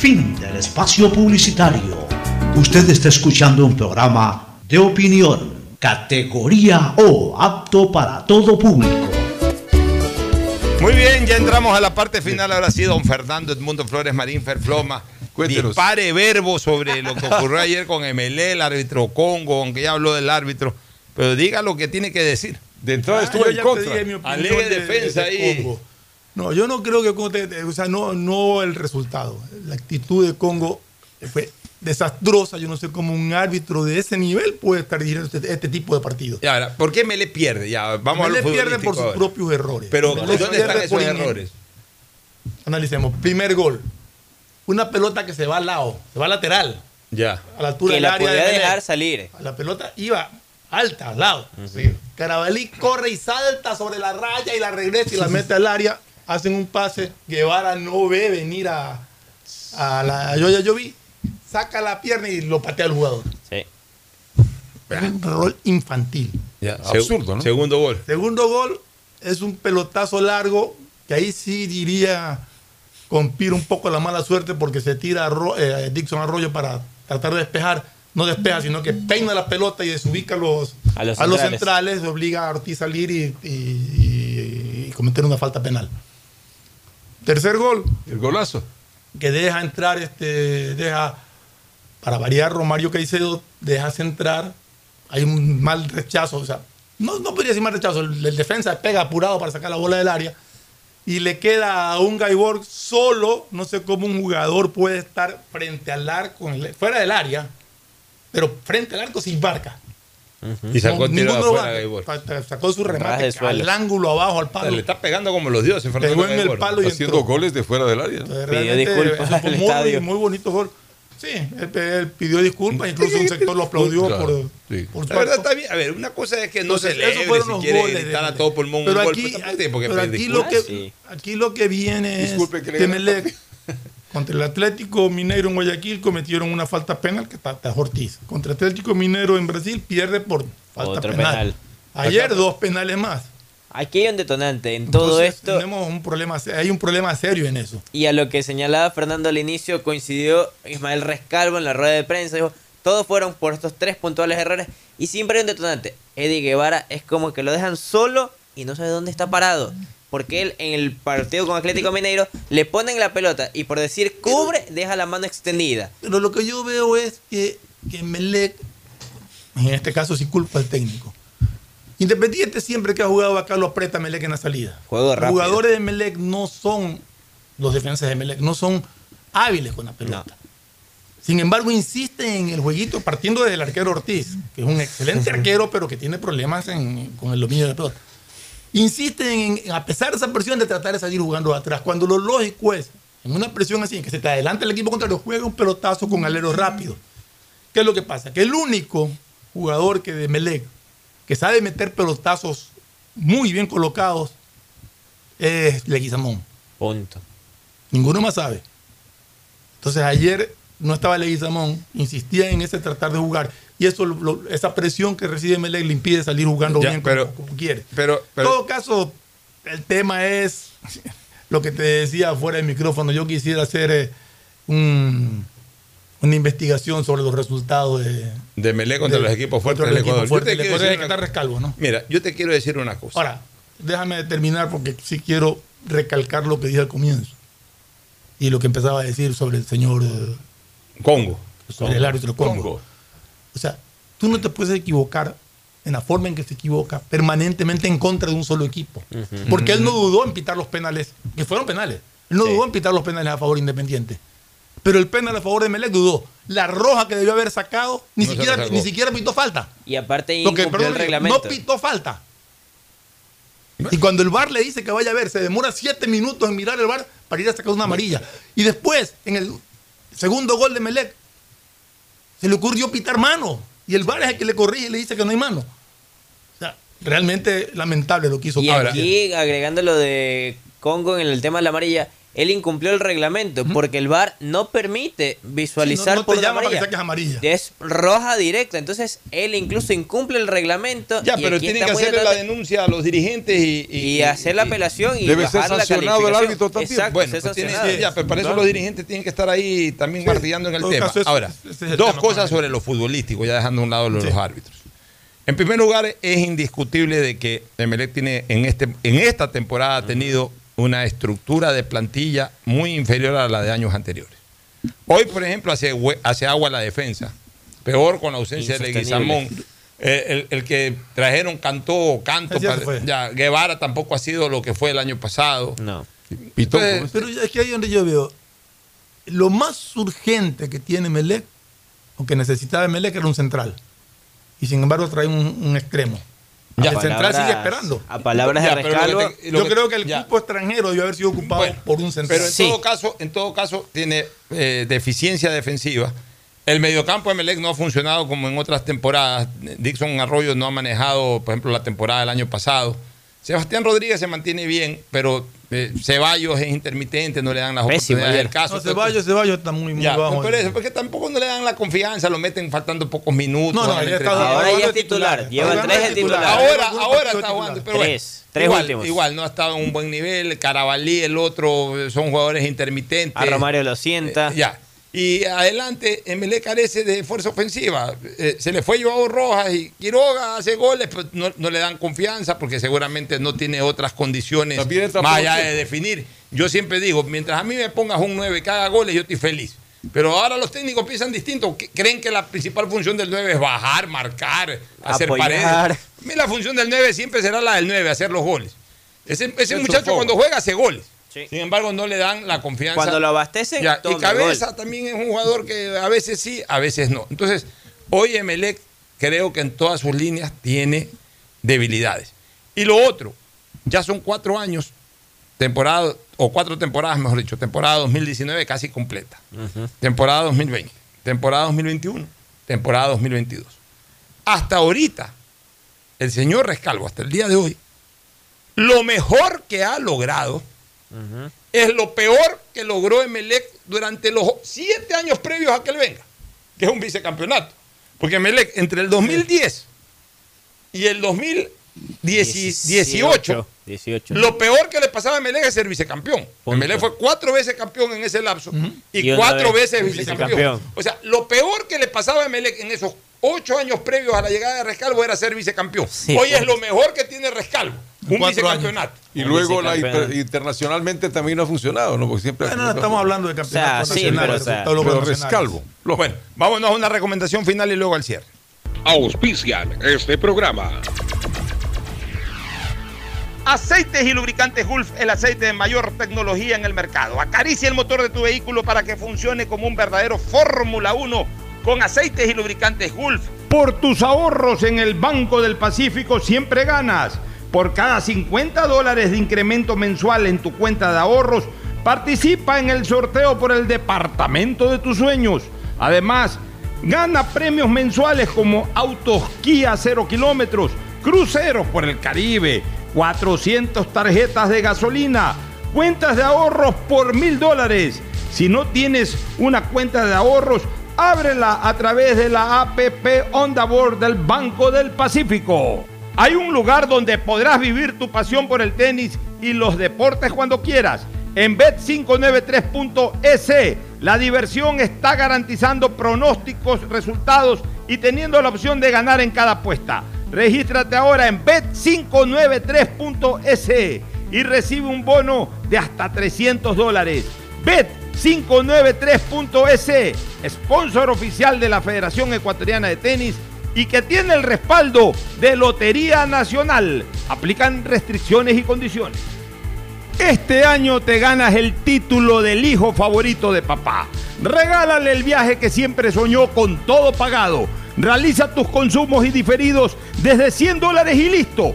Fin del espacio publicitario. Usted está escuchando un programa de opinión, categoría O, apto para todo público. Muy bien, ya entramos a la parte final. Ahora sí, don Fernando Edmundo Flores Marín Ferfloma. Cuéntenos. Dispare verbo sobre lo que ocurrió ayer con MLE, el árbitro Congo, aunque ya habló del árbitro. Pero diga lo que tiene que decir. De entrada Ah, estuvo yo en contra. Alegue de- defensa de ahí. Congo. No, yo no creo que Congo te- te- o sea, no, no el resultado. La actitud de Congo fue desastrosa. Yo no sé cómo un árbitro de ese nivel puede estar dirigiendo este, este tipo de partidos. Y ahora, ¿por qué MLE pierde? Ya, vamos a Melé lo pierde por sus ahora. propios errores. Pero, Melé ¿dónde están esos errores? Analicemos. Primer gol. Una pelota que se va al lado, se va lateral, Ya. a la altura Que del la área podía de dejar salir. La pelota iba alta, al lado. Sí. Carabalí corre y salta sobre la raya y la regresa y la mete al área. Hacen un pase. Guevara no ve venir a, a la yo ya yo vi. Saca la pierna y lo patea al jugador. Sí. Es un rol infantil. Ya, Absurdo, ¿no? Segundo gol. Segundo gol es un pelotazo largo que ahí sí diría compir un poco la mala suerte porque se tira Arro- eh, Dixon Arroyo para tratar de despejar. No despeja, sino que peina la pelota y desubica a los, A los centrales. centrales. obliga a Ortiz a salir y, y- y- y cometer una falta penal. Tercer gol. El golazo. que deja entrar, este, deja, para variar, Romario Caicedo, dejas entrar, hay un mal rechazo, o sea, no, no podría decir mal rechazo, el, el defensa pega apurado para sacar la bola del área y le queda a un Gaibor solo, no sé cómo un jugador puede estar frente al arco, fuera del área, pero frente al arco sin barca. Y sacó el tiro afuera, Sacó su remate al ángulo, abajo, al palo. le está pegando como los dioses, Fernando Pegó en el Gaibor. palo y Haciendo entró. goles de fuera del área. Entonces, eso fue muy, muy bonito gol. Sí, él, él pidió disculpas, incluso un sector lo aplaudió Claro, por, sí. por La verdad está bien. A ver, una cosa es que no Entonces, se fueron si los quiere goles gritar a todo pulmón Pero un gol, aquí, por qué pero aquí lo, disculpas. que, aquí lo que viene es Disculpe que le contra el Atlético Mineiro en Guayaquil cometieron una falta penal que está, Ortiz. Contra el Atlético Mineiro en Brasil pierde por falta Otro penal. penal. Ayer dos penales más. Aquí hay un detonante en todo esto. Tenemos un problema, hay un problema serio en eso. Y a lo que señalaba Fernando al inicio, coincidió Ismael Rescalvo en la rueda de prensa. Dijo, todos fueron por estos tres puntuales errores. Y siempre hay un detonante. Eddie Guevara es como que lo dejan solo y no sabe dónde está parado. Porque él en el partido con Atlético Mineiro le ponen la pelota y por decir cubre, deja la mano extendida. Pero lo que yo veo es que, que Melec, en este caso sí culpa al técnico. Independiente siempre que ha jugado acá lo aprieta a Melec en la salida. Juego Los rápido. jugadores de Melec no son, los defensas de Melec, no son hábiles con la pelota. Sin embargo, insisten en el jueguito partiendo desde el arquero Ortiz, que es un excelente arquero, pero que tiene problemas en- con el dominio de la pelota. Insisten en, a pesar de esa presión, de tratar de salir jugando atrás. Cuando lo lógico es, en una presión así, en que se te adelanta el equipo contrario, juega un pelotazo con alero rápido. ¿Qué es lo que pasa? Que el único jugador que de Melec que sabe meter pelotazos muy bien colocados es Leguizamón. Punto. Ninguno más sabe. Entonces ayer no estaba Leguizamón, insistía en ese tratar de jugar. Y eso, lo- esa presión que recibe Melec le impide salir jugando Ya, bien pero- como, como quiere. Pero, en todo caso, el tema es lo que te decía fuera del micrófono. Yo quisiera hacer eh, un- una investigación sobre los resultados de, de Melé contra de- los equipos fuertes del Ecuador. Yo fuertes te quiero decir una- rescalvo, ¿no? Mira, yo te quiero decir una cosa. Ahora, déjame terminar porque sí quiero recalcar lo que dije al comienzo y lo que empezaba a decir sobre el señor eh, Congo. sobre el árbitro Congo. Congo. O sea, tú no te puedes equivocar en la forma en que se equivoca permanentemente en contra de un solo equipo. Porque él no dudó en pitar los penales, que fueron penales. Él no dudó en pitar los penales a favor de Independiente. Pero el penal a favor de Melec dudó. La roja que debió haber sacado, ni, No siquiera, ni siquiera pitó falta. Y aparte Lo que, incumplió el reglamento. no pitó falta. Y cuando el VAR le dice que vaya a ver, se demora siete minutos en mirar el VAR para ir a sacar una amarilla. Y después, en el segundo gol de Melec, se le ocurrió pitar mano. Y el VAR es el que le corrige y le dice que no hay mano. O sea, realmente lamentable lo que hizo Y Cabra. aquí, agregando lo de Congo en el tema de la amarilla, él incumplió el reglamento porque el VAR no permite visualizar Sí, no- no te por llama para que amarilla. saques amarilla. Es roja directa. Entonces, él incluso incumple el reglamento. Ya, y pero aquí tienen está que hacerle la denuncia a los dirigentes y, Y hacer la apelación y Debe ser bajar la sancionado el calificación. árbitro también. Exacto, bueno, ser pues tiene- ya, pero para eso los dirigentes tienen que estar ahí también martillando en el tema. Ahora, es el dos tema cosas sobre lo futbolístico, ya dejando a un lado lo de los árbitros. En primer lugar, es indiscutible de que Emelec tiene en, este, en esta temporada ha tenido una estructura de plantilla muy inferior a la de años anteriores. Hoy, por ejemplo, hace, hace agua la defensa. Peor con la ausencia de. Leguizamón. Eh, el, el que trajeron cantó canto. Ya se para- ya, Guevara tampoco ha sido lo que fue el año pasado. No. Entonces, Pero es que ahí donde yo veo, lo más urgente que tiene Melec, o que necesitaba Melec, era un central. Y sin embargo trae un, un extremo. Ya. el central sigue esperando. a palabras de Ya, pero lo que Rescalvo, te- Yo creo que el cupo extranjero debió haber sido ocupado por un central. Pero en todo caso, en todo caso tiene eh, deficiencia defensiva. El mediocampo de Melec no ha funcionado como en otras temporadas. Dixon Arroyo no ha manejado, por ejemplo, la temporada del año pasado. Sebastián Rodríguez se mantiene bien, pero eh, Ceballos es intermitente, no le dan las Pésimo oportunidades del caso. No, Ceballos, Ceballos está muy, muy Ya, bajo. por eso, porque tampoco no le dan la confianza, lo meten faltando pocos minutos. No, no, ya está-. Ahora ya es titular. Lleva tres de titular. Ahora, ahora está jugando, pero bueno, Tres. Tres igual, últimos. igual, no ha estado en un buen nivel. Carabalí, el otro, son jugadores intermitentes. A Romario lo sienta. Eh, ya. Y adelante, Emelec carece de fuerza ofensiva. Eh, se le fue Joao Rojas y Quiroga hace goles, pero no, no le dan confianza porque seguramente no tiene otras condiciones más allá de definir. Yo siempre digo, mientras a mí me pongas un 9 que haga goles, yo estoy feliz. Pero ahora los técnicos piensan distinto. Creen que la principal función del 9 es bajar, marcar, hacer Apoyar. paredes. A mí la función del 9 siempre será la del 9, hacer los goles. Ese, ese muchacho cuando juega hace goles. Sí. Sin embargo, no le dan la confianza. Cuando lo abastecen, Ya, y tome Cabeza gol. también es un jugador que a veces sí, a veces no. Entonces, hoy Emelec creo que en todas sus líneas tiene debilidades. Y lo otro, ya son cuatro años, temporada, o cuatro temporadas, mejor dicho, temporada 2019 casi completa. Temporada 2020, temporada 2021, temporada 2022. Hasta ahorita, el señor Rescalvo, hasta el día de hoy, lo mejor que ha logrado es lo peor que logró Emelec durante los siete años previos a que él venga, que es un vicecampeonato. Porque Emelec entre el 2010 y el 2018, 18. lo peor que le pasaba a Emelec es ser vicecampeón. Emelec fue cuatro veces campeón en ese lapso y, cuatro vez veces vicecampeón. vicecampeón. O sea, lo peor que le pasaba a Emelec en esos ocho años previos a la llegada de Rescalvo era ser vicecampeón. Hoy es lo mejor que tiene Rescalvo, un Cuatro vicecampeonato. Y luego la internacionalmente también no ha funcionado, ¿no? Porque siempre. Bueno, no estamos hablando de campeonato O sea, sí, nacional, pero, o sea. Rescalvo. Bueno, vámonos a una recomendación final y luego al cierre. Auspician este programa. Aceites y lubricantes Gulf, el aceite de mayor tecnología en el mercado. Acaricia el motor de tu vehículo para que funcione como un verdadero Fórmula 1 con aceites y lubricantes Gulf. Por tus ahorros en el Banco del Pacífico siempre ganas. Por cada 50 dólares de incremento mensual en tu cuenta de ahorros, participa en el sorteo por el departamento de tus sueños. Además, gana premios mensuales como autos Kia 0 kilómetros, cruceros por el Caribe, 400 tarjetas de gasolina, cuentas de ahorros por mil dólares. Si no tienes una cuenta de ahorros, ábrela a través de la APP Onda Board del Banco del Pacífico. Hay un lugar donde podrás vivir tu pasión por el tenis y los deportes cuando quieras. En Bet593.es, la diversión está garantizando pronósticos, resultados y teniendo la opción de ganar en cada apuesta. Regístrate ahora en Bet593.es y recibe un bono de hasta 300 dólares. Bet593.es, sponsor oficial de la Federación Ecuatoriana de Tenis y que tiene el respaldo de Lotería Nacional. Aplican restricciones y condiciones. Este año te ganas el título del hijo favorito de papá. Regálale el viaje que siempre soñó con todo pagado. Realiza tus consumos y diferidos desde 100 dólares y listo.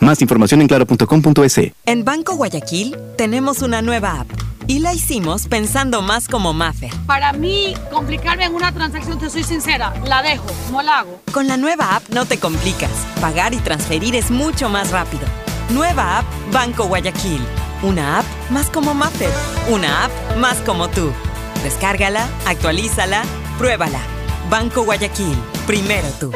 Más información en claro.com.es. En Banco Guayaquil tenemos una nueva app y la hicimos pensando más como Maffer. Para mí, complicarme en una transacción, te soy sincera, la dejo, no la hago. Con la nueva app no te complicas. Pagar y transferir es mucho más rápido. Nueva app Banco Guayaquil. Una app más como Maffer. Una app más como tú. Descárgala, actualízala, pruébala. Banco Guayaquil. Primero tú.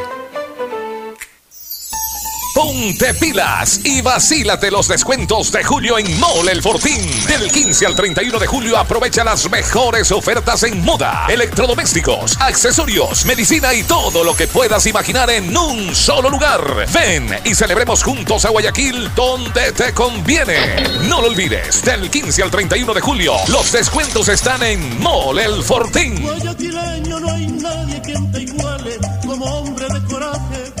Ponte pilas y vacílate los descuentos de julio en Mole El Fortín. Del 15 al 31 de julio aprovecha las mejores ofertas en moda, electrodomésticos, accesorios, medicina y todo lo que puedas imaginar en un solo lugar. Ven y celebremos juntos a Guayaquil donde te conviene. No lo olvides, del 15 al 31 de julio los descuentos están en Mole El Fortín. Guayaquileño no hay nadie quien te iguale como hombre de coraje.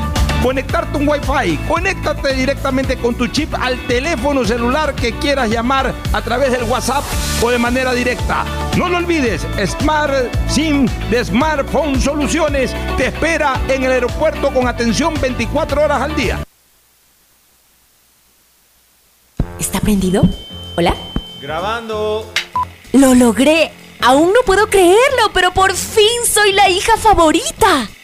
conectarte un Wi-Fi. Conéctate directamente con tu chip al teléfono celular que quieras llamar a través del WhatsApp o de manera directa. No lo olvides, Smart SIM de Smartphone Soluciones te espera en el aeropuerto con atención 24 horas al día. ¿Está prendido? ¿Hola? Grabando. ¡Lo logré! Aún no puedo creerlo, pero por fin soy la hija favorita.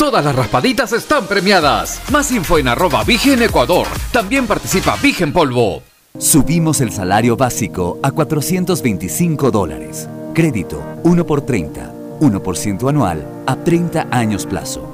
Todas las raspaditas están premiadas. Más info en arroba Vigen Ecuador. También participa Vigen Polvo. Subimos el salario básico a 425 dólares. Crédito 1 por 30, 1% anual a 30 años plazo.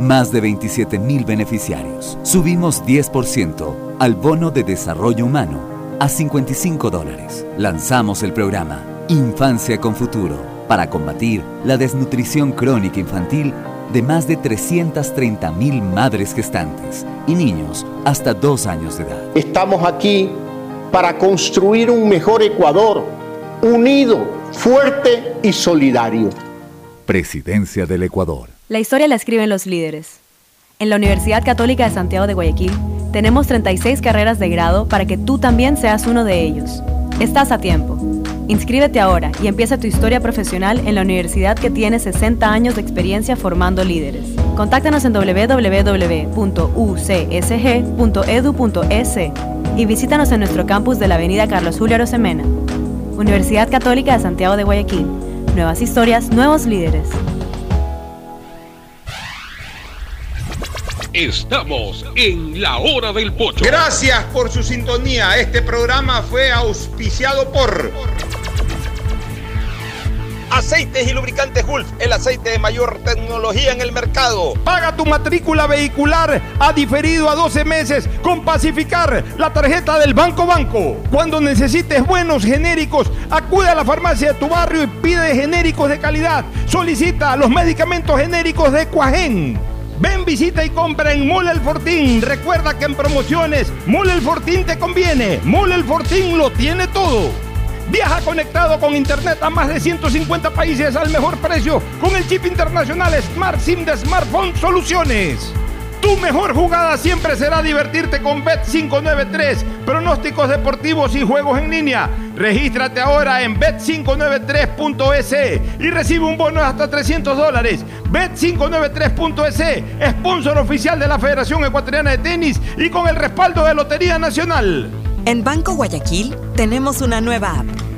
Más de 27 mil beneficiarios. Subimos 10% al bono de desarrollo humano a 55 dólares. Lanzamos el programa Infancia con Futuro para combatir la desnutrición crónica infantil de más de 330 mil madres gestantes y niños hasta dos años de edad. Estamos aquí para construir un mejor Ecuador, unido, fuerte y solidario. Presidencia del Ecuador. La historia la escriben los líderes. En la Universidad Católica de Santiago de Guayaquil tenemos 36 carreras de grado para que tú también seas uno de ellos. Estás a tiempo. Inscríbete ahora y empieza tu historia profesional en la universidad que tiene 60 años de experiencia formando líderes. Contáctanos en www.ucsg.edu.es y visítanos en nuestro campus de la Avenida Carlos Julio Arosemena. Universidad Católica de Santiago de Guayaquil. Nuevas historias, nuevos líderes. Estamos en la hora del pocho. Gracias por su sintonía. Este programa fue auspiciado por Aceites y lubricantes Gulf, el aceite de mayor tecnología en el mercado. Paga tu matrícula vehicular a diferido a 12 meses con Pacificar, la tarjeta del Banco Banco. Cuando necesites buenos genéricos, acude a la farmacia de tu barrio y pide genéricos de calidad. Solicita los medicamentos genéricos de Cuajén. Ven, visita y compra en Mole El Fortín. Recuerda que en promociones, Mole El Fortín te conviene. Mole El Fortín lo tiene todo. Viaja conectado con internet a más de 150 países al mejor precio con el chip internacional Smart SIM de Smartphone Soluciones. Tu mejor jugada siempre será divertirte con Bet593, pronósticos deportivos y juegos en línea. Regístrate ahora en bet593.es y recibe un bono de hasta 300 dólares. Bet593.es, sponsor oficial de la Federación Ecuatoriana de Tenis y con el respaldo de Lotería Nacional. En Banco Guayaquil tenemos una nueva app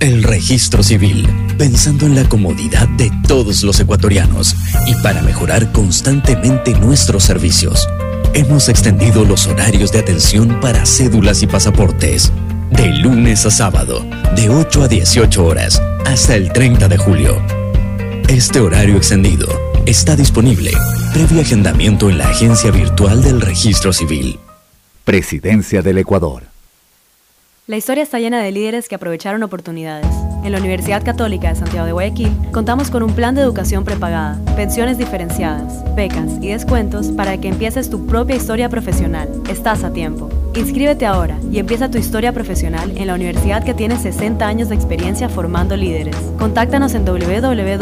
El registro civil, pensando en la comodidad de todos los ecuatorianos y para mejorar constantemente nuestros servicios. Hemos extendido los horarios de atención para cédulas y pasaportes. De lunes a sábado, de 8 a 18 horas, hasta el 30 de julio. Este horario extendido está disponible previo agendamiento en la agencia virtual del registro civil. Presidencia del Ecuador. La historia está llena de líderes que aprovecharon oportunidades. En la Universidad Católica de Santiago de Guayaquil contamos con un plan de educación prepagada, pensiones diferenciadas, becas y descuentos para que empieces tu propia historia profesional. Estás a tiempo. Inscríbete ahora y empieza tu historia profesional en la universidad que tiene 60 años de experiencia formando líderes. Contáctanos en www.ucsg.edu.es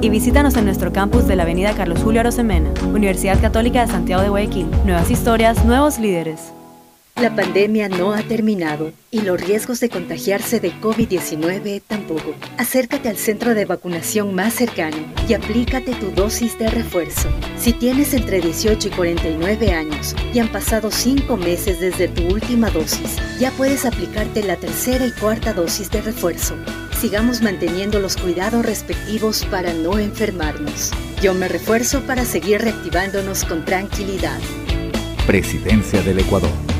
y visítanos en nuestro campus de la Avenida Carlos Julio Arosemena, Universidad Católica de Santiago de Guayaquil. Nuevas historias, nuevos líderes. La pandemia no ha terminado y los riesgos de contagiarse de COVID-19 tampoco. Acércate al centro de vacunación más cercano y aplícate tu dosis de refuerzo. Si tienes entre 18 y 49 años y han pasado 5 meses desde tu última dosis, ya puedes aplicarte la tercera y cuarta dosis de refuerzo. Sigamos manteniendo los cuidados respectivos para no enfermarnos. Yo me refuerzo para seguir reactivándonos con tranquilidad. Presidencia del Ecuador.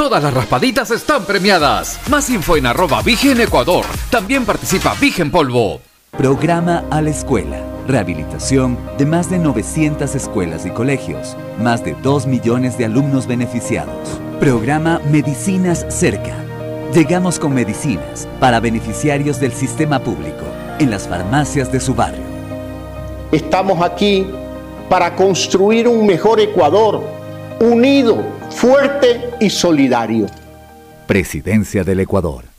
Todas las raspaditas están premiadas. Más info en arroba Vigen Ecuador. También participa Vigen Polvo. Programa a la escuela. Rehabilitación de más de 900 escuelas y colegios. Más de 2 millones de alumnos beneficiados. Programa Medicinas Cerca. Llegamos con medicinas para beneficiarios del sistema público en las farmacias de su barrio. Estamos aquí para construir un mejor Ecuador, unido, fuerte y solidario. Presidencia del Ecuador.